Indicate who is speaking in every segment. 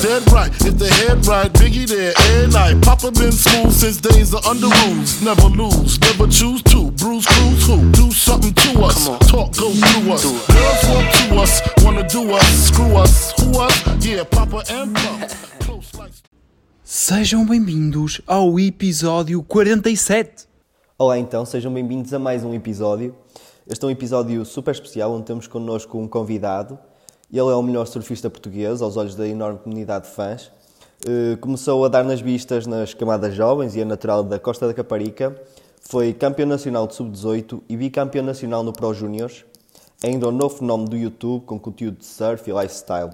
Speaker 1: Dead right, if they head right, Biggie there every night. Papa been school since days of under rules. Never lose, never choose to. Bruise, cruise, who? Do something to us. Talk, go through us. Girls want to us, wanna do us. Screw us, who us? Yeah, Papa and Pump. Close like.
Speaker 2: Sejam bem-vindos ao episódio 47.
Speaker 3: Olá então, sejam bem-vindos a mais um episódio. Este é um episódio super especial onde temos connosco um convidado. Ele é o melhor surfista português, aos olhos da enorme comunidade de fãs. Eh, Começou a dar nas vistas nas camadas jovens e é natural da Costa da Caparica. Foi campeão nacional de sub-18 e bicampeão nacional no Pro Júniors. É ainda um novo fenómeno do YouTube com conteúdo de surf e lifestyle.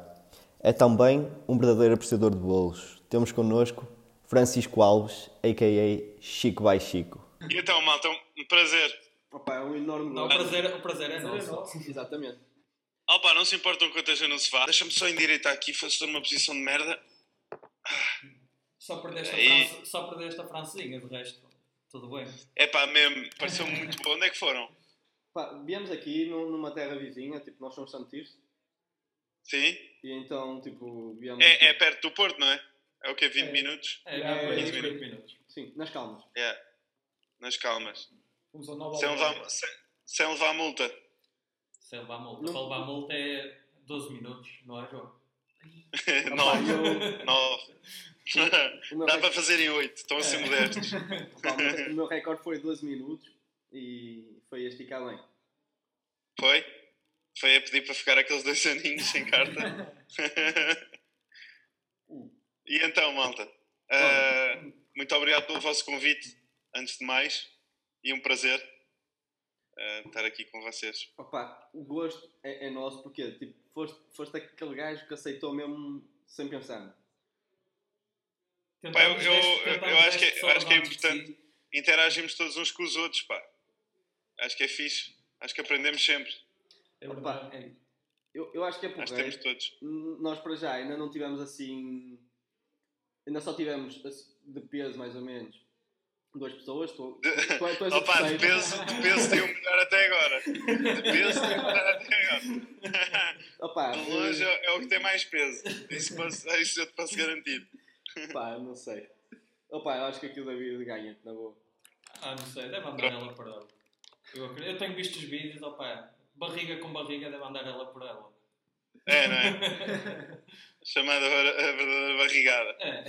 Speaker 3: É também um verdadeiro apreciador de bolos. Temos connosco Francisco Alves, a.k.a. Chico by Chico.
Speaker 4: E então, malta, um prazer.
Speaker 5: Opa, é um enorme
Speaker 6: o prazer, o prazer é nosso.
Speaker 5: Exatamente.
Speaker 4: Opa, não se importam que eu esteja no sofá. Deixa-me só endireitar aqui, estou numa posição de merda.
Speaker 6: Só perdeste, a
Speaker 4: Aí.
Speaker 6: France, só perdeste a francesinha, de resto, tudo bem.
Speaker 4: É pá, mesmo, pareceu muito bom. Onde é que foram?
Speaker 5: Pá, viemos aqui nu- numa terra vizinha, tipo, nós somos santiros.
Speaker 4: Sim?
Speaker 5: E então, tipo, viemos.
Speaker 4: É, é perto do Porto, não é? É o quê? 20
Speaker 5: É.
Speaker 4: minutos?
Speaker 6: É,
Speaker 5: É,
Speaker 6: é,
Speaker 5: é,
Speaker 6: 20
Speaker 4: é.
Speaker 6: minutos.
Speaker 5: Sim, nas calmas.
Speaker 4: É. Nas calmas.
Speaker 6: Fomos ao Nova
Speaker 4: Sem
Speaker 6: Aldeia.
Speaker 4: levar, sem, sem levar multa.
Speaker 6: Sem levar multa.
Speaker 5: Não-
Speaker 6: Para levar multa é 12 minutos, não é, João?
Speaker 4: Nove.
Speaker 5: eu-
Speaker 4: Nove. Dá
Speaker 5: rec-
Speaker 4: para fazer em 8. Estão a ser modestos.
Speaker 5: opa, o meu- recorde foi 12 minutos e foi a esticar bem.
Speaker 4: Foi? Foi a pedir para ficar aqueles dois aninhos sem carta. e então, malta, ah, muito obrigado pelo vosso convite, antes de mais, e um prazer ah, estar aqui com vocês.
Speaker 5: Opa, o gosto é, é nosso porque, tipo, foste, foste aquele gajo que aceitou mesmo sem pensar.
Speaker 4: Pá, eu- eu- eu acho que- eu acho que é importante.
Speaker 6: si.
Speaker 4: Interagimos todos uns com os outros, pá. Acho que é fixe. Acho que aprendemos sempre.
Speaker 6: É
Speaker 5: Opa.
Speaker 6: É.
Speaker 5: Eu, eu acho que é por
Speaker 4: Nós temos todos.
Speaker 5: Nós para já ainda não tivemos assim. Ainda só tivemos assim, de peso mais ou menos duas pessoas. Tu, tu,
Speaker 4: De-
Speaker 5: tu, tu és o
Speaker 4: Opa, de peso, de peso tem o melhor até agora. De peso tem o melhor até agora.
Speaker 5: Opa,
Speaker 4: De longe é é o que tem mais peso. Isso, posso, isso eu te posso garantir.
Speaker 5: pá, não sei. Opa, eu acho que aqui o David ganha, na boa.
Speaker 6: Ah, não sei, deve andar ela por ela. Eu, eu tenho visto os vídeos, opa, barriga com barriga deve andar ela por ela.
Speaker 4: É, não é? Chamada a verdadeira barrigada.
Speaker 6: É.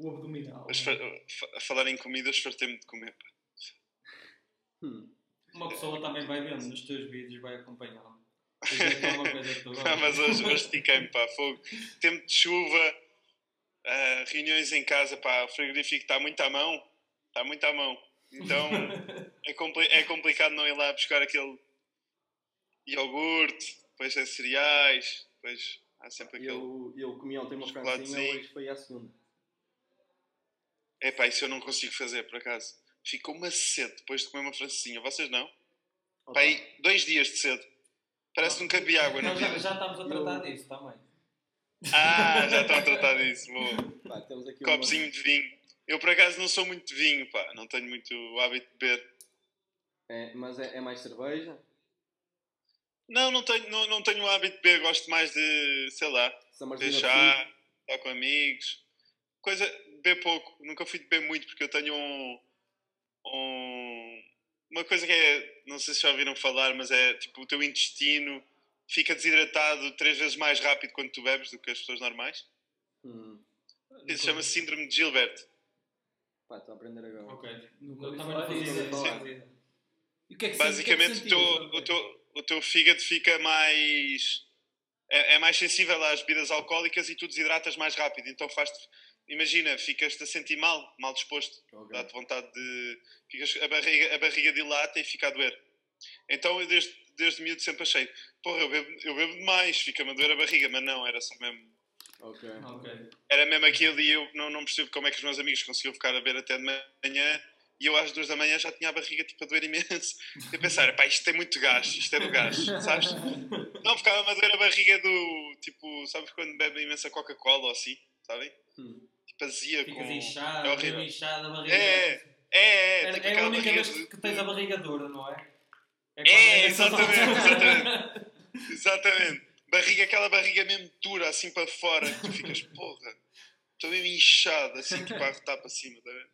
Speaker 6: o abdominal.
Speaker 4: Mas fa- fa- a falar em comida, esfartei-me de comer. pá.
Speaker 5: Hum.
Speaker 6: Uma pessoa também vai vendo nos teus vídeos, vai acompanhando. Que é
Speaker 4: Ah, mas hoje, hoje estiquei-me, pá, fogo. Tempo de chuva, ah, reuniões em casa, pá, o frigorífico está muito à mão. Está muito à mão. Então é, compli- é complicado não ir lá buscar aquele iogurte, depois é cereais, depois há sempre aquele.
Speaker 5: Eu, eu comi ontem uma francinha,
Speaker 4: Chocolatezinho.
Speaker 5: hoje foi a segunda.
Speaker 4: É pá, isso eu não consigo fazer, por acaso. Fico uma sede depois de comer uma francesinha. Vocês não?
Speaker 5: Opa,
Speaker 4: Pá, aí, dois dias de sede. Parece que nunca bebi água na
Speaker 6: Nós já, já estamos a tratar disso também.
Speaker 4: Ah, já estão a tratar disso.
Speaker 5: Pá, temos aqui
Speaker 4: Copozinho de vinho. Eu, por acaso, não sou muito de vinho, pá. Não tenho muito hábito de beber.
Speaker 5: É, mas é, é mais cerveja?
Speaker 4: Não, não tenho, não, não tenho o hábito de beber. Gosto mais de, sei lá, deixar, estar com amigos. Coisa, beber pouco. Nunca fui de beber muito, porque eu tenho um... um uma coisa que é, não sei se já ouviram falar, mas é tipo o teu intestino fica desidratado três vezes mais rápido quando tu bebes do que as pessoas normais.
Speaker 5: Hum.
Speaker 4: Isso chama-se síndrome de Gilbert.
Speaker 5: Pá, estou a aprender agora.
Speaker 6: Ok.
Speaker 7: Nunca. E o que é que
Speaker 4: Basicamente,
Speaker 7: o que é
Speaker 4: o,
Speaker 7: que
Speaker 4: teu, o, teu, o teu fígado fica mais. É, é mais sensível às bebidas alcoólicas e tu desidratas mais rápido. Então faz-te. Imagina, ficas-te a sentir mal, mal disposto.
Speaker 5: Ok.
Speaker 4: Dá-te vontade de. Ficas, a, barriga, a barriga dilata e fica a doer. Então eu desde, desde miúdo sempre achei, porra, eu bebo, eu bebo demais, fica-me a doer a barriga, mas não, era só mesmo.
Speaker 5: Ok.
Speaker 6: Ok.
Speaker 4: Era mesmo aquilo e eu não, não percebo como é que os meus amigos conseguiam ficar a beber até de manhã e eu às duas da manhã já tinha a barriga tipo a doer imenso. E a pensar, pá, isto tem muito gás, isto é do gás, sabes? Não, ficava-me a doer a barriga do tipo, sabes quando bebem imensa Coca-Cola ou assim, sabem?
Speaker 5: Hum.
Speaker 4: Tipo azia com.
Speaker 6: Ficas inchado,
Speaker 4: é horrível.
Speaker 6: inchado, a barriga.
Speaker 4: É, é, é,
Speaker 6: É,
Speaker 4: tipo
Speaker 6: é a
Speaker 4: aquela
Speaker 6: única
Speaker 4: barriga
Speaker 6: vez
Speaker 4: de-
Speaker 6: que tens a barriga dura, não é? quando
Speaker 4: É,
Speaker 6: essa
Speaker 4: exatamente, exatamente. Exatamente. Barriga, aquela barriga mesmo dura, assim para fora, que tu ficas, porra, estou mesmo inchado, assim, tipo a arrotar para cima, tá a ver?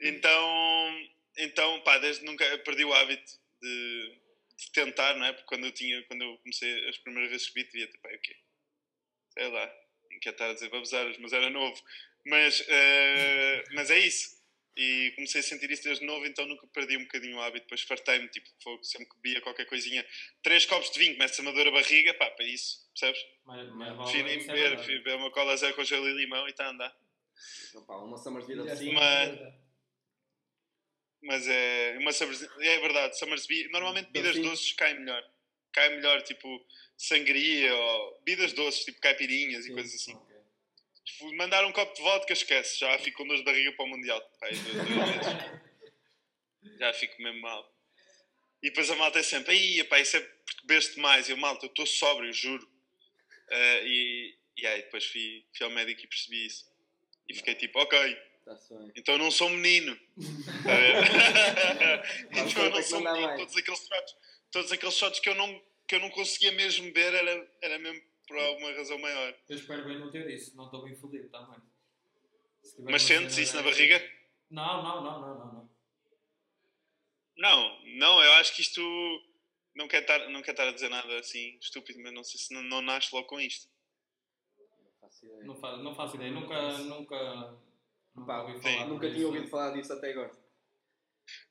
Speaker 4: Então, então, pá, desde nunca eu perdi o hábito de, de tentar, não é? Porque quando eu tinha, quando eu comecei as primeiras vezes que vi, devia ter, pá, o quê? Sei lá, nem quero estar a dizer babosadas, mas era novo. Mas, eh, mas é isso. E comecei a sentir isso desde novo, então nunca perdi um bocadinho o hábito. Depois fartei-me, tipo, fogo, sempre que bebia qualquer coisinha, três copos de vinho, começa-me a dor a barriga, pá, para isso, percebes? Prefiro
Speaker 6: é
Speaker 4: beber, prefiro beber uma cola zero com gelo e limão e está a andar.
Speaker 5: Opa, uma Summersby
Speaker 7: Já
Speaker 5: assim.
Speaker 7: sei.
Speaker 4: Mas- é uma Summers, é verdade, Summersby, normalmente bebidas
Speaker 5: Sim.
Speaker 4: doces caem melhor. Cai melhor, tipo, sangria ou bebidas doces, tipo caipirinhas e
Speaker 5: Sim.
Speaker 4: coisas assim.
Speaker 6: Ok.
Speaker 4: Tipo, mandar um copo de vodka, esquece, já fico com dor de barriga para o Mundial. Aí dois- dois já fico mesmo mal. E depois a malta é sempre, aí, pá, isso é porque bebeste mais. E eu, malta, eu estou sóbrio, juro. Eh, e, e aí depois fui, fui ao médico e percebi isso. E fiquei tipo, ok,
Speaker 5: Está-se bem.
Speaker 4: então eu não sou menino. Tá então eu não sou
Speaker 5: não dá
Speaker 4: menino.
Speaker 5: mais.
Speaker 4: Todos aqueles shots, todos aqueles shots que eu não, que eu não conseguia mesmo beber era, era mesmo por alguma razão maior.
Speaker 6: Eu espero bem não ter isso, não estou bem fodido também. Se tiver
Speaker 4: Mas sentes isso na barriga?
Speaker 6: Não, não, não, não, não. não.
Speaker 4: Não, não, eu acho que isto. Não quero estar, não quero estar a dizer nada assim estúpido, mas não sei se não, não nasce logo com isto.
Speaker 5: Não faço ideia.
Speaker 6: Não, fa não faço ideia, nunca, nunca, nunca
Speaker 5: Pá,
Speaker 6: ouvi falar
Speaker 5: Nunca tinha ouvido falar disso até agora.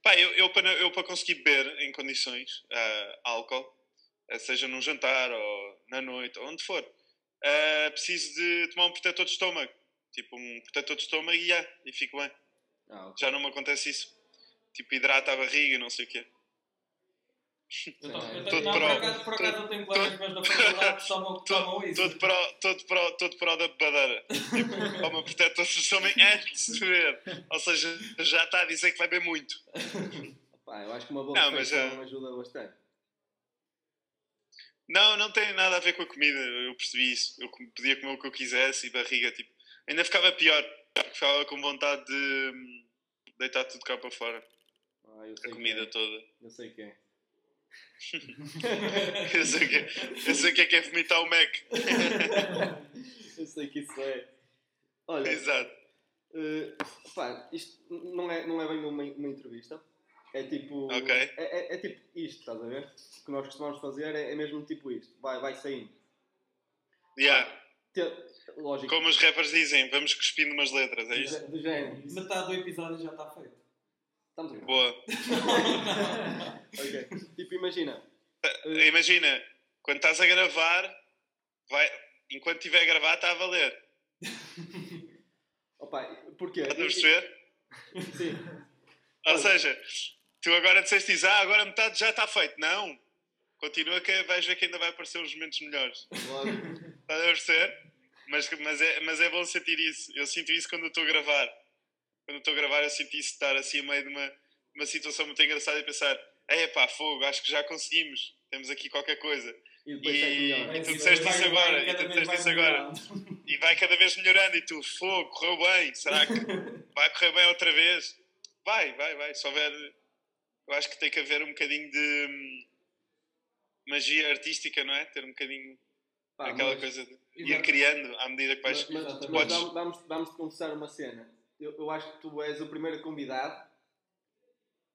Speaker 4: Pá, eu, eu, para, eu para conseguir beber em condições ah, álcool, seja num jantar ou na noite, ou onde for, ah, preciso de tomar um protetor de estômago. Tipo, um protetor de estômago e, já, e fico bem.
Speaker 5: Ah, ok.
Speaker 4: Já não me acontece isso. Tipo, hidrata a barriga e não sei o quê.
Speaker 6: Eu, tô, eu
Speaker 4: Todo
Speaker 6: tenho, não, por acaso, por
Speaker 4: todo-
Speaker 6: acaso eu tenho colegas meus da faculdade que tomam, isso.
Speaker 4: Todo pró, todo pró, todo pró da bebadeira. Tipo, toma protetor de estômago antes de beber. Ou seja, já está a dizer que vai beber muito.
Speaker 5: Pá, eu acho que uma boa
Speaker 4: Não,
Speaker 5: refeição
Speaker 4: ah,
Speaker 5: ajuda bastante.
Speaker 4: Não, não tem nada a ver com a comida, eu percebi isso. Eu podia comer o que eu quisesse e barriga, tipo, ainda ficava pior, porque ficava com vontade de hum, deitar tudo cá para fora,
Speaker 5: Ah,
Speaker 4: a comida
Speaker 5: é.
Speaker 4: toda.
Speaker 5: Eu sei quem é.
Speaker 4: Eu sei que, eu sei que é que é vomitar o Mac.
Speaker 5: eu sei que isso é. Olha,
Speaker 4: Exato.
Speaker 5: eh, pá, isto não é, não é bem uma, uma entrevista. É tipo.
Speaker 4: Ok.
Speaker 5: É, é- é tipo isto, estás a ver? O que nós costumamos fazer é, é mesmo tipo isto. Vai, vai saindo.
Speaker 4: Yeah.
Speaker 5: Te- lógico.
Speaker 4: Como os rappers dizem, vamos cuspindo umas letras, é
Speaker 5: do,
Speaker 4: isso?
Speaker 5: do género.
Speaker 6: Metade do episódio já está feito.
Speaker 5: Estamos a ver.
Speaker 4: Boa.
Speaker 5: Ok. Tipo, imagina.
Speaker 4: Imagina, quando estás a gravar, vai, enquanto estiver a gravar, está a valer.
Speaker 5: Opa, porquê?
Speaker 4: Estás a perceber?
Speaker 5: Sim.
Speaker 4: Ou seja, tu agora disseste isso, ah, agora metade já está feito. Não. Continua que vais ver que ainda vai aparecer uns momentos melhores.
Speaker 5: Lógico.
Speaker 4: Estás a perceber? Mas, mas, é, mas é bom sentir isso. Eu sinto isso quando estou a gravar. Quando estou a gravar, eu sinto isso de estar assim a meio de uma, uma situação muito engraçada e pensar: é pá, fogo, acho que já conseguimos. Temos aqui qualquer coisa.
Speaker 5: E
Speaker 4: E- e tu disseste isso agora, e tu disseste isso agora. E vai cada vez melhorando. E tu, fogo, correu bem. Será que vai correr bem outra vez? Vai, vai, vai. Se houver. Eu acho que tem que haver um bocadinho de hum, magia artística, não é? Ter um bocadinho
Speaker 5: Pá,
Speaker 4: aquela
Speaker 5: mas-
Speaker 4: coisa de ir
Speaker 6: Exato.
Speaker 4: criando à medida que vais.
Speaker 5: Mas, mas,
Speaker 6: Exatamente.
Speaker 5: mas
Speaker 4: Podes-
Speaker 5: vamos, vamos, confessar uma cena. Eu, eu acho que tu és o primeiro convidado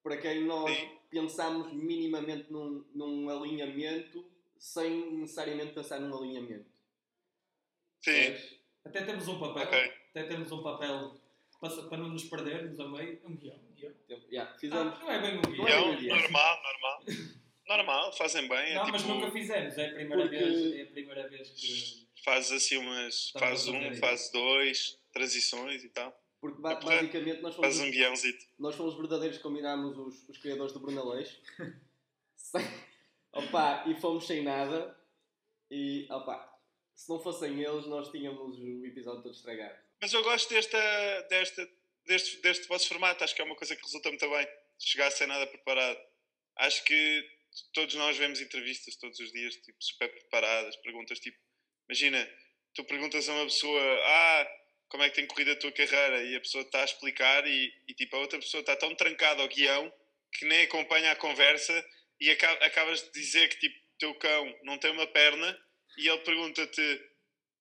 Speaker 5: para quem nós
Speaker 4: Sim.
Speaker 5: pensamos minimamente num, num alinhamento sem necessariamente pensar num alinhamento.
Speaker 4: Sim?
Speaker 6: Até temos um papel.
Speaker 4: ok.
Speaker 6: Até temos um papel para, para não nos perdermos a meio. Um guião. Um.
Speaker 5: Eu- yeah,
Speaker 6: Ah,
Speaker 5: fizemos.
Speaker 6: não é bem um
Speaker 5: Não é dia.
Speaker 4: normal, normal. Normal, fazem bem. É
Speaker 6: Não,
Speaker 4: tipo,
Speaker 6: mas nunca fizemos. É a primeira
Speaker 5: Porque-
Speaker 6: vez. É a primeira vez que.
Speaker 4: fazes assim umas.
Speaker 6: Estamos a
Speaker 4: Faz um, faz dois, transições e tal.
Speaker 5: Porque ba-
Speaker 4: É
Speaker 5: basicamente nós fomos,
Speaker 4: Fazes um guiãozito.
Speaker 5: nós fomos verdadeiros combinámos os, os criadores do. Sem- Opa, e fomos sem nada. E opa, se não fossem eles, nós tínhamos o episódio todo estragado.
Speaker 4: Mas eu gosto desta, desta, deste, deste vosso formato, acho que é uma coisa que resulta muito bem. Chegar sem nada preparado. Acho que todos nós vemos entrevistas todos os dias, tipo, super preparadas, perguntas tipo, imagina, tu perguntas a uma pessoa, ah, como é que tem corrido a tua carreira? E a pessoa está a explicar e, e tipo, a outra pessoa está tão trancada ao guião que nem acompanha a conversa e aca- acabas de dizer que tipo, teu cão não tem uma perna e ele pergunta-te: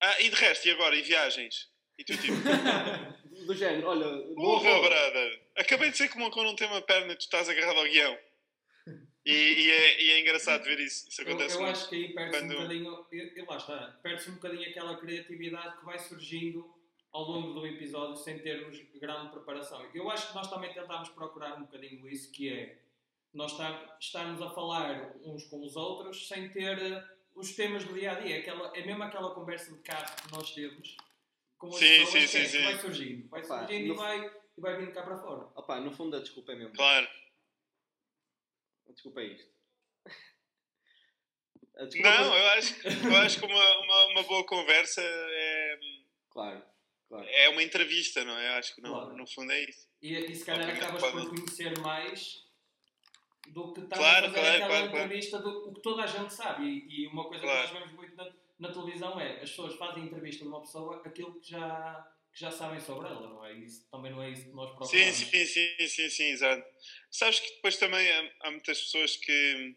Speaker 4: Ah, e de resto, e agora? E viagens? E tu tipo,
Speaker 5: Do género, olha, roupa.
Speaker 4: brother, acabei de dizer que o cão não tem uma perna e tu estás agarrado ao guião. E, e é, e é engraçado ver isso. Isso
Speaker 6: Eu,
Speaker 4: acontece
Speaker 6: eu
Speaker 4: muito.
Speaker 6: acho que aí perde-se
Speaker 4: quando-
Speaker 6: um bocadinho. Eu, eu lá está, perde-se um bocadinho aquela criatividade que vai surgindo ao longo do episódio sem termos grande preparação. Eu acho que nós também tentámos procurar um bocadinho isso, que é nós estar, estarmos a falar uns com os outros sem ter eh, os temas do dia a dia. Aquela, é mesmo aquela conversa de carro que nós temos com as
Speaker 4: Sim,
Speaker 6: pessoas
Speaker 4: sim,
Speaker 6: que,
Speaker 4: sim,
Speaker 6: é, que
Speaker 4: sim.
Speaker 6: vai surgindo, vai
Speaker 5: Pá,
Speaker 6: surgindo
Speaker 5: no-
Speaker 6: e, vai, e vai vindo cá para fora.
Speaker 5: Opa, no fundo a desculpa é mesmo.
Speaker 4: Claro.
Speaker 5: A desculpa é isto. A desculpa
Speaker 4: Não, eu acho, eu acho que uma, uma, uma boa conversa é,
Speaker 5: Claro, claro.
Speaker 4: é uma entrevista, não é? Eu acho que não,
Speaker 6: Claro.
Speaker 4: no fundo é isso.
Speaker 6: E, e se calhar acabas
Speaker 4: pode-
Speaker 6: por conhecer mais do que estás
Speaker 4: Claro,
Speaker 6: a fazer
Speaker 4: claro,
Speaker 6: aquela
Speaker 4: claro, claro.
Speaker 6: entrevista do o que toda a gente sabe. E, e uma coisa
Speaker 4: Claro.
Speaker 6: que nós vemos muito na, na televisão é as pessoas fazem entrevista de uma pessoa aquilo que já, que já sabem sobre ela, não é? Isso, também não é isso que nós
Speaker 4: Sim,
Speaker 6: procuramos.
Speaker 4: sim, sim, sim, sim, exato. Sabes que depois também há, há muitas pessoas que.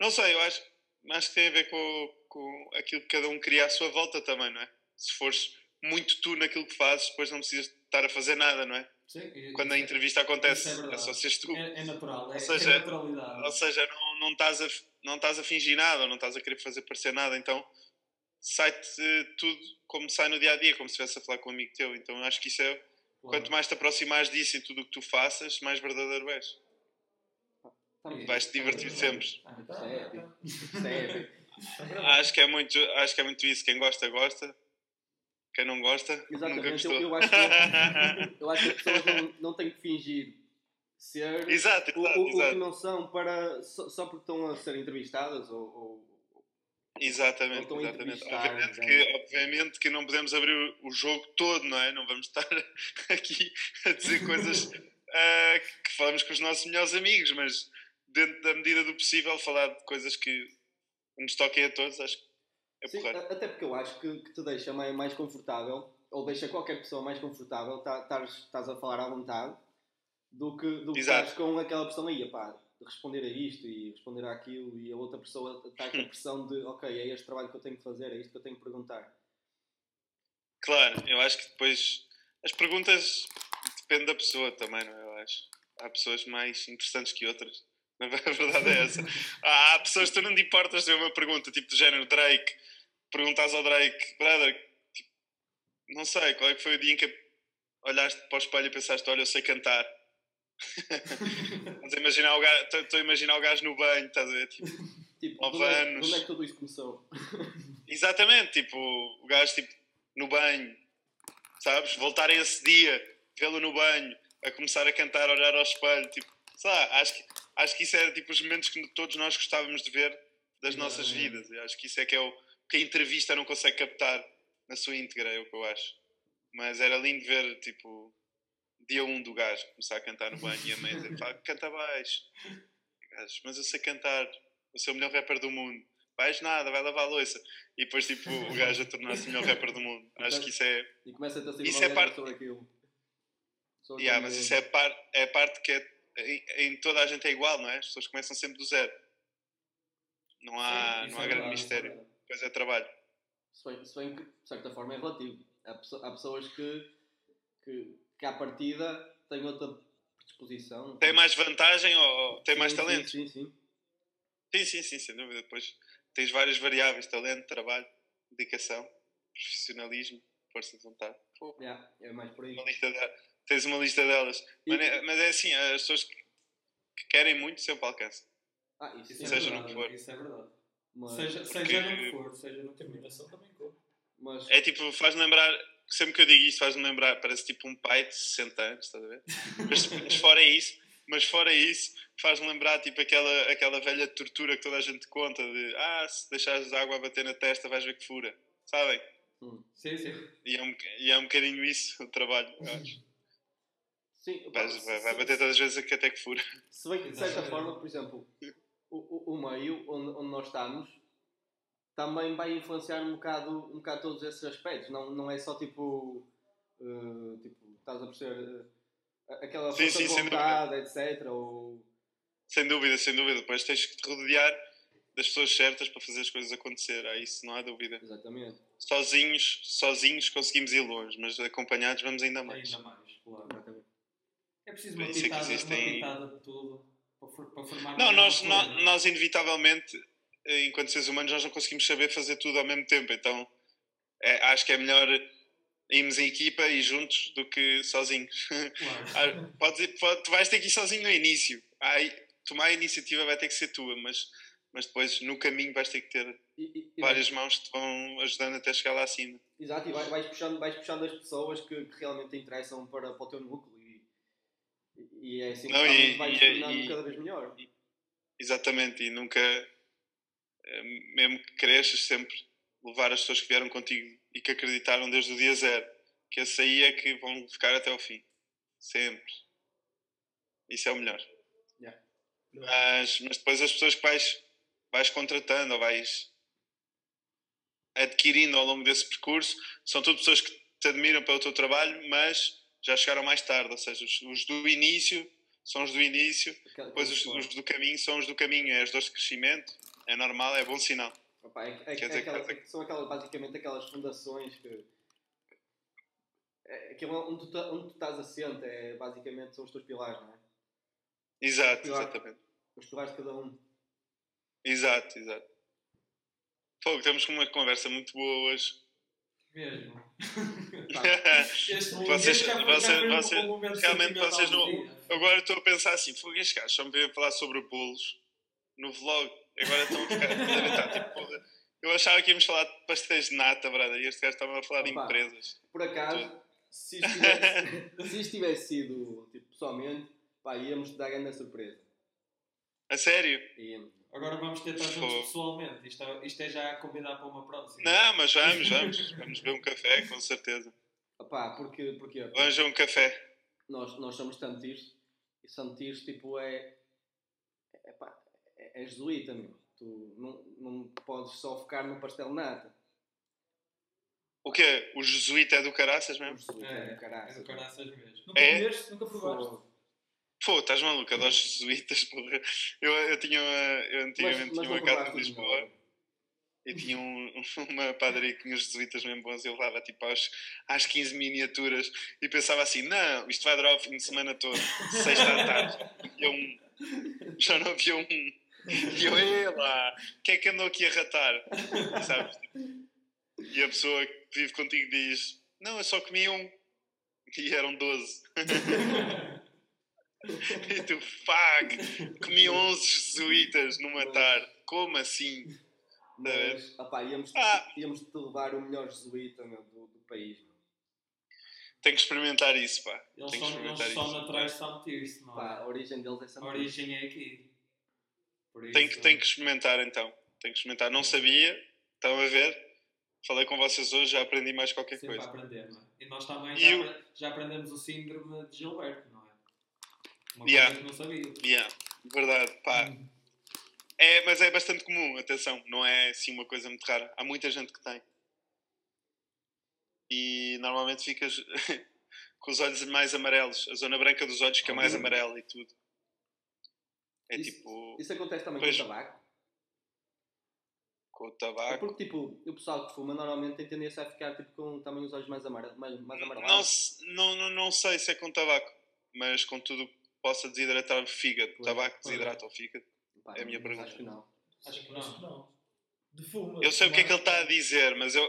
Speaker 4: Não sei, eu acho, acho que tem a ver com, com aquilo que cada um cria à sua volta também, não é? Se fores muito tu naquilo que fazes, depois não precisas estar a fazer nada, não é?
Speaker 6: Sim,
Speaker 4: Quando a
Speaker 6: é-
Speaker 4: entrevista acontece,
Speaker 6: é
Speaker 4: é,
Speaker 6: verdade.
Speaker 4: só seres tu.
Speaker 6: É, é natural, é,
Speaker 4: Ou seja,
Speaker 6: é naturalidade.
Speaker 4: Ou seja, não, não, estás a, não estás a fingir nada, ou não estás a querer fazer parecer nada, então sai-te tudo como sai no dia a dia, como se estivesse a falar com um amigo teu. Então acho que isso é.
Speaker 6: Claro.
Speaker 4: Quanto mais te aproximares disso em tudo o que tu faças, mais verdadeiro és.
Speaker 5: Estamos-
Speaker 4: Vais-te divertir sempre.
Speaker 6: Ah,
Speaker 5: Isto
Speaker 6: tá,
Speaker 5: é
Speaker 6: tá, tá.
Speaker 5: É.
Speaker 4: Acho que é muito, acho que é muito isso. Quem gosta, gosta. Quem não gosta,
Speaker 5: Exatamente, eu, eu acho que, eu acho que as pessoas não, não têm que fingir ser
Speaker 4: exato,
Speaker 5: o,
Speaker 4: exato,
Speaker 5: o- o que
Speaker 4: exato.
Speaker 5: não são para, só, só porque estão a ser entrevistadas ou, ou-
Speaker 4: Exatamente, exatamente. Obviamente que, obviamente que não podemos abrir o, jogo todo, não é? Não vamos estar aqui a dizer coisas ah, que falamos com os nossos melhores amigos, mas dentro da medida do possível falar de coisas que nos toquem a todos, acho que é
Speaker 5: Sim,
Speaker 4: porreiro.
Speaker 5: a- até porque eu acho que, que te deixa mais, mais confortável, ou deixa qualquer pessoa mais confortável, tá- estás a falar à vontade, do que, do estás com aquela pressão aí, pá, de responder a isto e responder àquilo, e a outra pessoa está com a pressão de, ok, é este trabalho que eu tenho que fazer, é isto que eu tenho que perguntar.
Speaker 4: Claro, eu acho que depois as perguntas depende da pessoa também, não é? Eu acho. Há pessoas mais interessantes que outras. Na verdade é essa. Há, pessoas que tu não te importas de uma pergunta, tipo do género Drake, perguntas ao Drake, brother, tipo, não sei, qual é que foi o dia em que olhaste para o espelho e pensaste, olha, eu sei cantar. A imaginar o gajo, estou- a imaginar o gajo no banho, estás a ver? Tipo,
Speaker 5: Tipo, onde, é, de
Speaker 4: anos.
Speaker 5: onde é que tudo isso começou?
Speaker 4: Exatamente, tipo, o gajo tipo, no banho, sabes? Voltar a esse dia, vê-lo no banho, a começar a cantar, a olhar ao espelho, tipo, sei lá, acho que, acho que isso era tipo os momentos que todos nós gostávamos de ver das nossas vidas. Eu acho que isso é que é o que a entrevista não consegue captar na sua íntegra, é o que eu acho. Mas era lindo ver, tipo, dia 1 um do gajo começar a cantar no banho e a mãe dizer, "Pá, canta baixo. Gajo, mas eu sei cantar, eu sou o melhor rapper do mundo. Vais nada, vai lavar a louça. E depois, tipo, o gajo a tornar-se o melhor rapper do mundo. Acho que isso é.
Speaker 5: E começa a ter
Speaker 4: Isso é parte-
Speaker 5: sobre aquilo. Sobre
Speaker 4: Yeah,
Speaker 5: como-
Speaker 4: mas isso é, par, é a parte que é, em, em toda a gente é igual, não é? As pessoas começam sempre do zero. Não há,
Speaker 6: Sim,
Speaker 4: não há
Speaker 6: é
Speaker 4: grande
Speaker 6: verdade, é
Speaker 4: mistério. Depois é trabalho.
Speaker 5: Se bem, se bem que, de certa forma, é relativo. Há, há pessoas que, que, que, à partida, têm outra predisposição.
Speaker 4: Tem mais vantagem ou tem
Speaker 5: Sim,
Speaker 4: mais talento?
Speaker 5: Sim, sim.
Speaker 4: Sim, sim, sim, sem dúvida. Depois tens várias variáveis: talento, trabalho, dedicação, profissionalismo, força de vontade. Pô,
Speaker 5: Yeah, é mais por aí.
Speaker 4: uma lista de- tens uma lista delas.
Speaker 5: E-
Speaker 4: Mas, é, mas é assim: as pessoas que, que querem muito sempre alcançam.
Speaker 5: Ah, isso,
Speaker 6: Isso é
Speaker 4: Seja no
Speaker 6: verdade,
Speaker 4: que for.
Speaker 6: Isso é verdade.
Speaker 5: Mas,
Speaker 6: Seja, seja no que for, seja no que.
Speaker 2: Determinação também conta.
Speaker 5: mas
Speaker 4: É tipo, faz-me lembrar, sempre que eu digo isto, faz-me lembrar, parece tipo um pai de 60 anos, estás a ver? Mas, mas fora isso, mas fora isso, faz-me lembrar tipo aquela, aquela velha tortura que toda a gente conta de ah, se deixares a água a bater na testa vais ver que fura, sabem?
Speaker 6: Sim, sim.
Speaker 4: E é um, e é um bocadinho isso o trabalho, eu acho.
Speaker 5: sim,
Speaker 4: vai,
Speaker 5: se-
Speaker 4: vai bater todas as vezes que até que fura.
Speaker 5: Se bem que, de certa forma, por exemplo, o, o, o meio onde, onde nós estamos também vai influenciar um bocado, um bocado todos esses aspectos. Não, não é só tipo, eh, tipo estás a perceber, eh, aquela
Speaker 4: Sim,
Speaker 5: força
Speaker 4: sim,
Speaker 5: de vontade, etc. Ou,
Speaker 4: Sem dúvida, sem dúvida. Depois tens que te rodear das pessoas certas para fazer as coisas acontecer. Aí isso não há dúvida.
Speaker 5: Exatamente.
Speaker 4: Sozinhos, sozinhos conseguimos ir longe, mas acompanhados vamos ainda mais.
Speaker 6: Ainda mais, claro.
Speaker 5: Exatamente.
Speaker 6: É preciso uma
Speaker 4: é
Speaker 6: pitada, uma
Speaker 4: existem-
Speaker 6: pitada de tudo para, for- para formar
Speaker 4: Não, nós,
Speaker 6: coisa,
Speaker 4: nó- nós inevitavelmente, eh, enquanto seres humanos, nós não conseguimos saber fazer tudo ao mesmo tempo. Então é, acho que é melhor irmos em equipa e juntos do que sozinhos.
Speaker 6: Claro.
Speaker 4: Ah, Podes pode- tu vais ter que ir sozinho no início. Aí, tomar a iniciativa vai ter que ser tua, mas, mas depois no caminho vais ter que ter
Speaker 5: E, e- e
Speaker 4: várias mãos que te vão ajudando até chegar lá acima.
Speaker 5: Exato, e vais, vais, puxando, vais puxando as pessoas que, que realmente te interessam para, para o teu núcleo e, e é assim que
Speaker 4: Não, e-
Speaker 5: vais
Speaker 4: e-
Speaker 5: tornando
Speaker 4: e-
Speaker 5: cada vez melhor.
Speaker 4: Exatamente, e nunca, eh, mesmo que cresças, sempre levar as pessoas que vieram contigo e que acreditaram desde o dia zero, que esse aí é que vão ficar até ao fim. Sempre. Isso é o melhor.
Speaker 5: Yeah.
Speaker 4: Mas, mas depois as pessoas que vais, vais contratando ou vais adquirindo ao longo desse percurso são tudo pessoas que te admiram pelo teu trabalho, mas já chegaram mais tarde. Ou seja, os, os do início são os do início
Speaker 5: Aquela-
Speaker 4: depois os, os do caminho são os do caminho, é as dores de crescimento, é normal, é bom sinal.
Speaker 5: Opa, é- é-
Speaker 4: Quer
Speaker 5: é aquela-
Speaker 4: dizer-
Speaker 5: são aquelas, basicamente aquelas fundações que. É, aquilo onde, tu, tá- onde tu estás assente, é, basicamente são os teus pilares, não é?
Speaker 4: Exato,
Speaker 5: Pilar.
Speaker 4: exatamente.
Speaker 5: Os pilares de cada um.
Speaker 4: Exato, exato. Fogo, temos uma conversa muito boa hoje.
Speaker 6: Mesmo.
Speaker 5: Tá.
Speaker 6: Este
Speaker 4: Vocês-
Speaker 6: este
Speaker 4: vocês-
Speaker 6: um
Speaker 4: vocês-
Speaker 6: momento
Speaker 4: realmente vocês não-. Agora estou a pensar assim, fogo, estes gajos só me veio falar sobre bolos no vlog. Agora estão a ficar estar, tipo. Eu achava que íamos falar de pastéis de nata, brada, e este gajo estava a falar de
Speaker 5: Opa.
Speaker 4: empresas.
Speaker 5: Por acaso, se isto tivesse, se isto tivesse sido tipo, pessoalmente, pá, íamos te dar grande surpresa.
Speaker 4: A sério?
Speaker 5: Íamos.
Speaker 6: Agora vamos ter estar juntos
Speaker 4: Fogo.
Speaker 6: pessoalmente. Isto é, isto é já a convidar para uma próxima.
Speaker 4: Não, mas vamos, vamos. Vamos beber um café, com certeza.
Speaker 5: Opá, porque, porque
Speaker 4: Vamos beber um café.
Speaker 5: nós, nós somos santis e santis tipo é, é, pá, é, é jesuíta, meu. Tu não, não podes só focar no pastel de nata.
Speaker 4: O quê? O jesuíta é do caraças
Speaker 5: O
Speaker 4: mesmo?
Speaker 5: jesuíta é,
Speaker 6: É,
Speaker 5: do
Speaker 6: é
Speaker 5: caraças.
Speaker 6: do caraças mesmo.
Speaker 2: Nunca
Speaker 4: É?
Speaker 2: comeste? Nunca provaste?
Speaker 4: Pô, estás maluco, adoro jesuítas, porra. Eu, eu tinha uma, eu antigamente
Speaker 5: Mas, mas
Speaker 4: tinha uma casa em Lisboa
Speaker 5: melhores.
Speaker 4: e tinha um, uma padaria que tinha os jesuítas mesmo bons e eu levava tipo às, às 15 miniaturas e pensava assim, não, isto vai durar o fim de semana todo, sexta à tarde. E eu um, já não havia um. E eu, ei lá, quem é que andou aqui a ratar? Sabes? E a pessoa que vive contigo diz, não, eu só comi um. E eram 12. E tu, fuck, comi 11 jesuítas numa tarde. Como assim?
Speaker 5: Mas, opá, íamos,
Speaker 4: Ah.
Speaker 5: íamos te levar o melhor jesuíta meu, do, do país. meu.
Speaker 4: Tenho que experimentar isso, pá.
Speaker 6: Eles
Speaker 4: Tenho
Speaker 6: são, eles são naturais de São Tirso, não
Speaker 5: Pá,
Speaker 6: é?
Speaker 5: a origem deles é
Speaker 6: A
Speaker 5: santis.
Speaker 6: origem é aqui. Por isso,
Speaker 4: Tenho que, tenho que experimentar então. Tenho que experimentar. Não sabia, estão a ver. Falei com vocês hoje, já aprendi mais qualquer
Speaker 6: sempre a
Speaker 4: coisa.
Speaker 6: aprender, não é? E nós também
Speaker 4: E
Speaker 6: já,
Speaker 4: eu-
Speaker 6: já aprendemos o síndrome de Gilberto, não é? Uma
Speaker 4: Yeah.
Speaker 6: coisa que não sabia.
Speaker 4: Yeah, verdade, pá.
Speaker 6: Hum.
Speaker 4: É, mas é bastante comum, atenção, não é assim uma coisa muito rara. Há muita gente que tem. E normalmente ficas com os olhos mais amarelos, a zona branca dos olhos fica mais
Speaker 5: Ah,
Speaker 4: amarela e tudo. É
Speaker 5: Isso-
Speaker 4: tipo
Speaker 5: Isso acontece também
Speaker 4: Pois.
Speaker 5: com o tabaco.
Speaker 4: com o
Speaker 5: É
Speaker 4: tabaco.
Speaker 5: porque, tipo, o pessoal que fuma normalmente tem tendência a ficar tipo, com também os olhos mais, amare... mais, mais
Speaker 4: Não,
Speaker 5: amarelados.
Speaker 4: se- não, não, não sei se é com tabaco, mas com tudo que possa desidratar o fígado.
Speaker 5: Pois,
Speaker 4: tabaco
Speaker 6: pois.
Speaker 4: desidrata o fígado.
Speaker 5: Pá,
Speaker 4: é a minha pergunta.
Speaker 5: Acho que não.
Speaker 6: Acho que
Speaker 2: Acho
Speaker 6: não.
Speaker 2: que não. De fumo.
Speaker 4: Eu sei o que é que ele está a dizer, mas eu,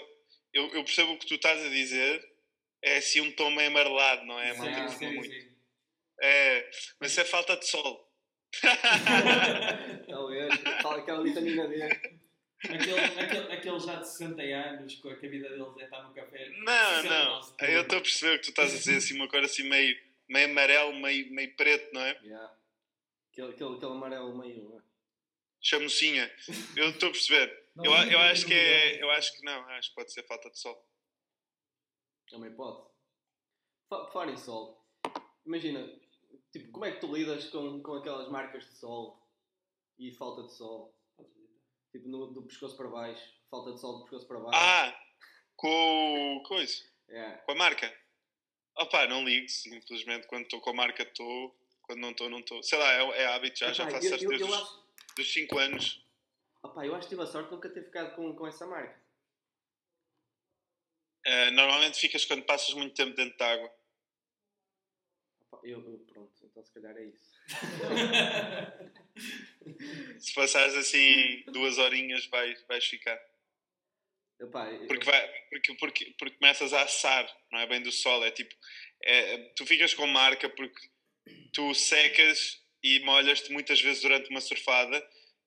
Speaker 4: eu, eu percebo o que tu estás a dizer. É assim um tom meio amarelado, não é?
Speaker 6: Sim,
Speaker 4: Malta
Speaker 5: sim,
Speaker 4: muito.
Speaker 6: sim.
Speaker 4: É, mas isso é falta de sol.
Speaker 5: Talvez. Fala aquela vitamina D.
Speaker 6: Aquele, aquele, aquele já de 60 anos, com a que a vida deles é estar no café.
Speaker 4: Não,
Speaker 6: é
Speaker 4: não. Eu estou a perceber o que tu estás a dizer, assim, uma cor assim meio, meio amarelo, meio, meio preto, não é?
Speaker 5: Yeah. Aquele, aquele, aquele amarelo meio.
Speaker 4: Chamucinha. Eu estou a perceber.
Speaker 2: Não,
Speaker 4: Eu,
Speaker 2: não
Speaker 4: eu
Speaker 2: tem
Speaker 4: acho que é. Eu acho que não, acho que pode ser falta de sol.
Speaker 5: É hipótese. Fa- Falar em sol. Imagina, tipo, como é que tu lidas com, com aquelas marcas de sol e falta de sol? Tipo, no, do pescoço para baixo. Falta de sol do pescoço para baixo.
Speaker 4: Ah! Com o coisa.
Speaker 5: Yeah.
Speaker 4: Com a marca. Opa, não ligo, simplesmente quando estou com a marca estou, Quando não estou, não estou. Sei lá, é, é hábito já, já
Speaker 5: Epá,
Speaker 4: faço
Speaker 5: eu,
Speaker 4: isso
Speaker 5: eu,
Speaker 4: desde
Speaker 5: eu acho,
Speaker 4: dos 5 anos.
Speaker 5: opá, eu acho que tive a sorte de nunca ter ficado com, com essa marca.
Speaker 4: Eh, normalmente ficas quando passas muito tempo dentro de água.
Speaker 5: Eu, eu- pronto, então se calhar é isso.
Speaker 4: Se passares assim duas horinhas, vais, vais ficar.
Speaker 5: Epá, eu-
Speaker 4: Porque, vai, porque, porque, porque começas a assar, não é bem do sol. É tipo, é, tu ficas com marca porque tu secas e molhas-te muitas vezes durante uma surfada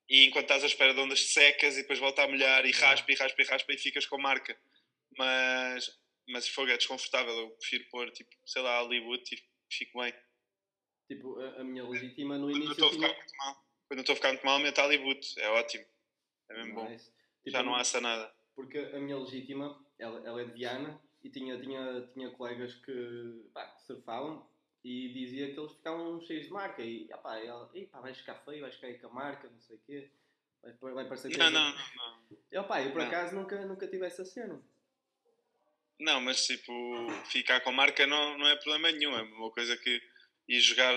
Speaker 4: e enquanto estás à espera de ondas secas e depois volta a molhar e raspa e raspa e raspa e ficas com marca. Mas, mas fogo é desconfortável. Eu prefiro pôr, tipo, sei lá, Hollywood e fico bem.
Speaker 5: tipo, a, a minha legítima no
Speaker 4: Quando eu
Speaker 5: início
Speaker 4: estou a ficar muito mal, quando estou a ficar muito mal, meto Hollywood. É ótimo. É mesmo bom.
Speaker 5: Nice. Tipo,
Speaker 4: Já não assa nada.
Speaker 5: Porque a minha legítima, ela, ela é de Viana e tinha, tinha, tinha colegas que, pá, surfavam e dizia que eles ficavam cheios de marca e pá, ela, "Ih, pá, vais ficar feio, vais ficar aí com a marca, não sei o quê. Vai, vai parecer que
Speaker 4: Não, não, não, não.
Speaker 5: Eu, pá, eu por
Speaker 4: Não.
Speaker 5: acaso nunca, nunca tive essa cena.
Speaker 4: Não, mas tipo, ficar com marca não, não é problema nenhum. É uma coisa que ir jogar